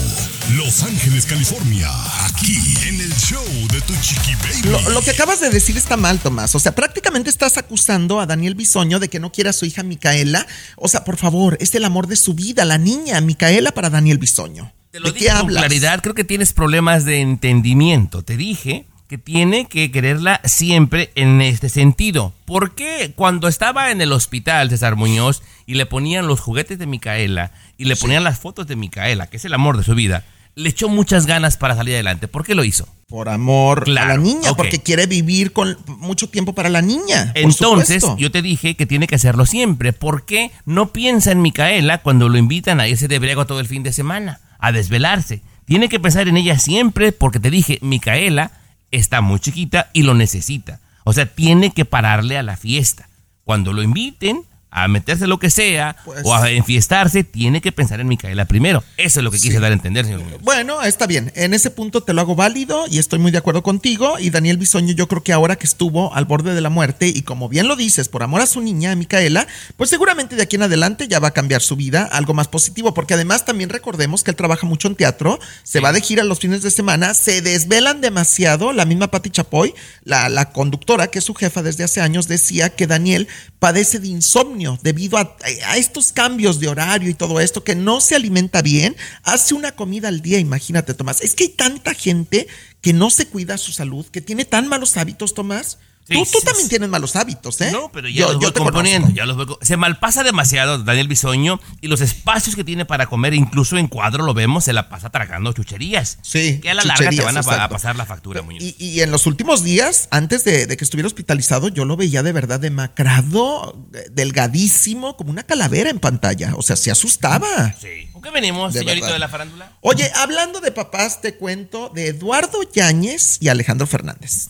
Speaker 1: Los Ángeles, California, aquí en el show de Tu Chiqui Baby.
Speaker 3: Lo, lo que acabas de decir está mal, Tomás. O sea, prácticamente estás acusando a Daniel Bisoño de que no quiere a su hija Micaela. O sea, por favor, es el amor de su vida, la niña Micaela para Daniel Bisoño.
Speaker 4: Te lo
Speaker 3: ¿De
Speaker 4: dije
Speaker 3: qué
Speaker 4: con
Speaker 3: hablas?
Speaker 4: claridad, creo que tienes problemas de entendimiento. Te dije que tiene que quererla siempre en este sentido. ¿Por qué cuando estaba en el hospital César Muñoz y le ponían los juguetes de Micaela y le ponían las fotos de Micaela, que es el amor de su vida, le echó muchas ganas para salir adelante? ¿Por qué lo hizo?
Speaker 3: Por amor a la niña, porque quiere vivir con mucho tiempo para la niña.
Speaker 4: Entonces, yo te dije que tiene que hacerlo siempre. ¿Por qué no piensa en Micaela cuando lo invitan a irse de briego todo el fin de semana? A desvelarse. Tiene que pensar en ella siempre porque te dije, Micaela está muy chiquita y lo necesita. O sea, tiene que pararle a la fiesta. Cuando lo inviten a meterse lo que sea
Speaker 3: Pues-
Speaker 4: o a enfiestarse, tiene que pensar en Micaela primero. Eso es lo que quise dar a entender, señor.
Speaker 3: Bueno, está bien. En ese punto te lo hago válido y estoy muy de acuerdo contigo. Y Daniel Bisoño, yo creo que ahora que estuvo al borde de la muerte y como bien lo dices, por amor a su niña, a Micaela, pues seguramente de aquí en adelante ya va a cambiar su vida, algo más positivo. Porque además también recordemos que él trabaja mucho en teatro, se va de gira los fines de semana, se desvelan demasiado. La misma Patti Chapoy, la, la conductora, que es su jefa desde hace años, decía que Daniel padece de insomnio debido a, a estos cambios de horario y todo esto, que no se alimenta bien, hace una comida al día, imagínate, Tomás. Es que hay tanta gente que no se cuida su salud, que tiene tan malos hábitos, Tomás.
Speaker 4: Sí,
Speaker 3: tú tú
Speaker 4: sí,
Speaker 3: también
Speaker 4: sí.
Speaker 3: tienes malos hábitos, ¿eh?
Speaker 4: No, pero ya los voy
Speaker 3: te
Speaker 4: componiendo, ya los voy Se malpasa demasiado Daniel Bisoño y los espacios que tiene para comer, incluso en cuadro lo vemos, se la pasa tragando chucherías.
Speaker 3: Sí,
Speaker 4: Que a la larga te van a, pasar la factura, Muñoz.
Speaker 3: Y, y en los últimos días, antes de, de que estuviera hospitalizado, yo lo veía de verdad demacrado, delgadísimo, como una calavera en pantalla. O sea, se asustaba.
Speaker 4: Sí. ¿Con qué venimos,
Speaker 3: De
Speaker 4: señorito
Speaker 3: verdad.
Speaker 4: de la farándula?
Speaker 3: Oye, hablando de papás, te cuento de Eduardo Yáñez y Alejandro Fernández.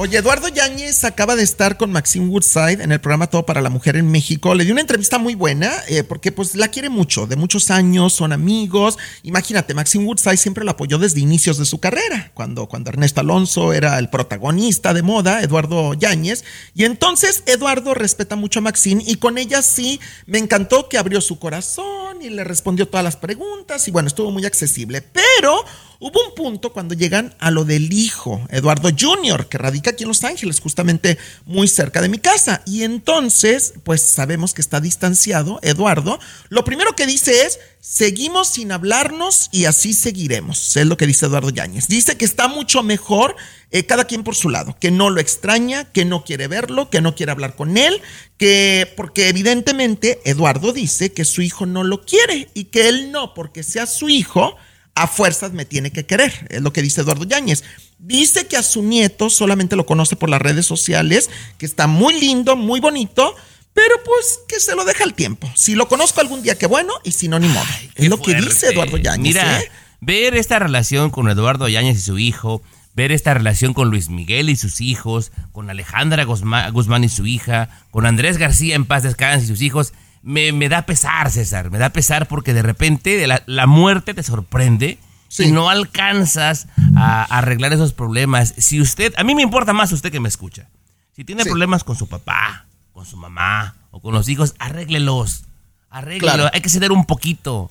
Speaker 3: Oye, Eduardo Yáñez acaba de estar con Maxine Woodside en el programa Todo para la Mujer en México. Le dio una entrevista muy buena eh, porque pues la quiere mucho, de muchos años, son amigos. Imagínate, Maxine Woodside siempre la apoyó desde inicios de su carrera, cuando, cuando Ernesto Alonso era el protagonista de moda, Eduardo Yáñez. Y entonces Eduardo respeta mucho a Maxine y con ella sí me encantó que abrió su corazón y le respondió todas las preguntas y bueno, estuvo muy accesible. Pero Hubo un punto cuando llegan a lo del hijo, Eduardo Jr., que radica aquí en Los Ángeles, justamente muy cerca de mi casa. Y entonces, pues sabemos que está distanciado Eduardo. Lo primero que dice es, seguimos sin hablarnos y así seguiremos. Es lo que dice Eduardo Yáñez. Dice que está mucho mejor eh, cada quien por su lado, que no lo extraña, que no quiere verlo, que no quiere hablar con él, que porque evidentemente Eduardo dice que su hijo no lo quiere y que él no, porque sea su hijo, a fuerzas me tiene que querer, es lo que dice Eduardo Yáñez. Dice que a su nieto solamente lo conoce por las redes sociales, que está muy lindo, muy bonito, pero pues que se lo deja al tiempo. Si lo conozco algún día, qué bueno, y si no, ni modo. es lo que dice. Eduardo Yáñez.
Speaker 4: Mira,
Speaker 3: ¿eh?
Speaker 4: ver esta relación con Eduardo Yáñez y su hijo, ver esta relación con Luis Miguel y sus hijos, con Alejandra Guzmán, Guzmán y su hija, con Andrés García en paz descanse y sus hijos, me, me da pesar, César, me da pesar porque de repente la, la muerte te sorprende y no alcanzas a, a arreglar esos problemas. Si usted, a mí me importa más usted que me escucha. Si tiene
Speaker 3: Sí.
Speaker 4: problemas con su papá, con su mamá o con los hijos, arréglelos. Arréglelos.
Speaker 3: Claro.
Speaker 4: Hay que ceder un poquito.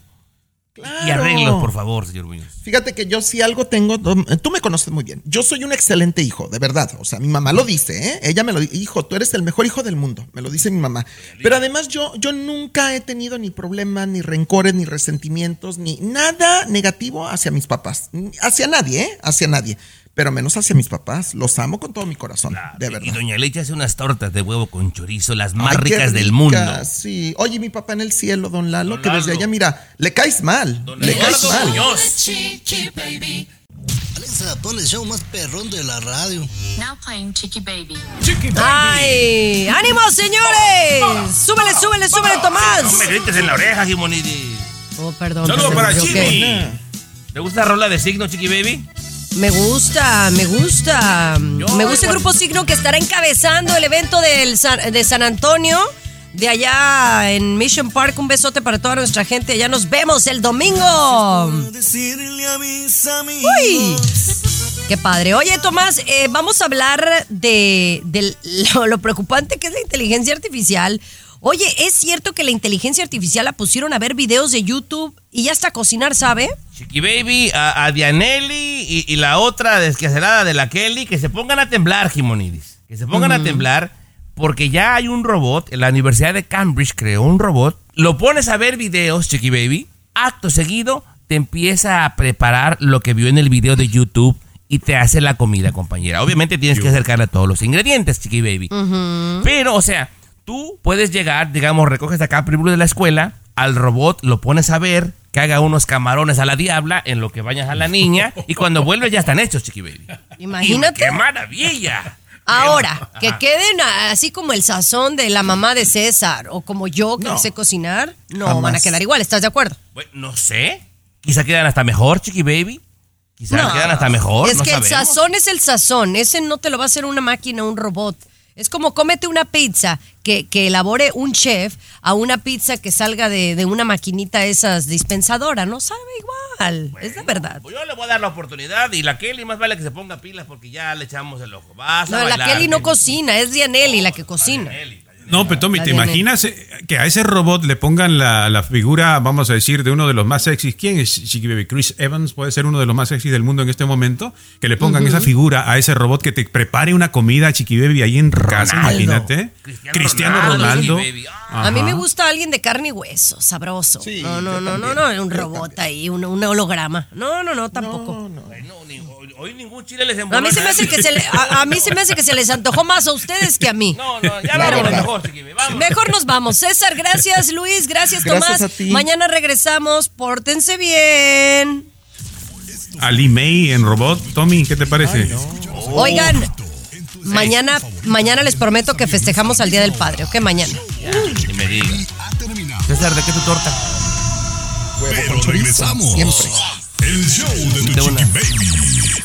Speaker 4: Y
Speaker 3: Claro.
Speaker 4: arreglos, por favor, señor Muñoz.
Speaker 3: Fíjate que yo si algo tengo, tú me conoces muy bien. Yo soy un excelente hijo, de verdad. O sea, mi mamá lo dice, ¿eh? Ella me lo dice, hijo, tú eres el mejor hijo del mundo, me lo dice mi mamá. Pero además yo, yo nunca he tenido ni problemas, ni rencores, ni resentimientos, ni nada negativo hacia mis papás. Hacia nadie, ¿eh? Hacia nadie. Pero menos hacia mis papás. Los amo con todo mi corazón, de verdad.
Speaker 4: Y doña Leche hace unas tortas de huevo con chorizo, las más
Speaker 3: Ay,
Speaker 4: ricas del
Speaker 3: ricas,
Speaker 4: mundo.
Speaker 3: Sí. Oye, mi papá en el cielo, don Lalo,
Speaker 4: Don
Speaker 3: que desde
Speaker 4: Lalo.
Speaker 3: allá, mira, le caes mal. le caes
Speaker 4: Eduardo
Speaker 3: mal.
Speaker 6: Chiqui baby.
Speaker 7: Alexa, pon el show más perrón de la radio.
Speaker 6: Now playing Chiqui baby.
Speaker 2: ¡Ay! ¡Ánimo, señores! ¡Súbele, súbele, súbele, Tomás!
Speaker 4: No me grites en la oreja, Jimonidis.
Speaker 2: Oh, perdón.
Speaker 4: Saludos para. Jimmy. ¿Te gusta la rola de signo, Chiqui Baby?
Speaker 2: Me gusta, me gusta. me gusta el Grupo Signo que estará encabezando el evento del San- de San Antonio. De allá en Mission Park, un besote para toda nuestra gente. Allá nos vemos el domingo. Uy, qué padre. Oye, Tomás, eh, vamos a hablar de, de (laughs) lo, lo preocupante que es la inteligencia artificial. Oye, ¿es cierto que la inteligencia artificial la pusieron a ver videos de YouTube y ya hasta cocinar, sabe?
Speaker 4: Chiqui Baby, a, a Dianelli y, y la otra desquacerada de la Kelly, que se pongan a temblar, Jimonidis. Que se pongan a temblar porque ya hay un robot, en la Universidad de Cambridge creó un robot, lo pones a ver videos, Chiqui Baby, acto seguido te empieza a preparar lo que vio en el video de YouTube y te hace la comida, compañera. Obviamente tienes que acercarle a todos los ingredientes, Chiqui Baby. Pero, o sea, tú puedes llegar, digamos, recoges acá primero de la escuela, al robot lo pones a ver, que haga unos camarones a la diabla en lo que bañas a la niña, y cuando vuelve ya están hechos, Chiqui Baby.
Speaker 2: Imagínate.
Speaker 4: ¡Qué maravilla!
Speaker 2: Ahora, que queden así como el sazón de la mamá de César o como yo que
Speaker 4: No.
Speaker 2: sé cocinar, no
Speaker 4: Jamás.
Speaker 2: van a quedar igual, ¿estás de acuerdo?
Speaker 4: Bueno, no sé. Quizá quedan hasta mejor, Chiqui Baby. Quizá
Speaker 2: No.
Speaker 4: quedan hasta mejor.
Speaker 2: Es
Speaker 4: no
Speaker 2: que el sazón es el sazón, ese no te lo va a hacer una máquina, un robot. Es como cómete una pizza que, que elabore un chef a una pizza que salga de, de una maquinita esas dispensadora, no sabe igual, es la verdad.
Speaker 4: Pues yo le voy a dar la oportunidad y la Kelly más vale que se ponga pilas porque ya le echamos el ojo. Vas a
Speaker 2: No, la
Speaker 4: bailar,
Speaker 2: Kelly no cocina, es Dianelli la que cocina.
Speaker 5: No, pero Tommy, ¿te imaginas eh, que a ese robot le pongan la, la figura, vamos a decir, de uno de los más sexys? ¿Quién es Chiqui Baby? Chris Evans puede ser uno de los más sexys del mundo en este momento. Que le pongan esa figura a ese robot que te prepare una comida, Chiqui Baby, ahí en casa, imagínate. Cristiano, Ronaldo.
Speaker 2: A mí me gusta alguien de carne y hueso, sabroso. no, no, no, no, no, un robot ahí, un, un holograma. No, no, no, tampoco.
Speaker 4: Hoy ningún chile les
Speaker 2: A mí se me hace que se le- a, a mí se me hace que se les antojó más a ustedes que a mí.
Speaker 4: No, no, ya vámonos
Speaker 2: bueno.
Speaker 4: mejor.
Speaker 2: Mejor nos vamos. César, gracias. Luis, gracias,
Speaker 5: Gracias
Speaker 2: Tomás.
Speaker 5: a ti.
Speaker 2: Mañana regresamos. Pórtense bien.
Speaker 5: Ali May en robot. Tommy, ¿qué te parece?
Speaker 2: Oigan, mañana, mañana les prometo que festejamos al Día del Padre, ¿ok? Mañana.
Speaker 4: Ni me diga. César, ¿de qué tu torta?
Speaker 1: Pero regresamos.
Speaker 3: Siempre.
Speaker 1: El show de tu
Speaker 4: De una.
Speaker 1: Chiqui Baby.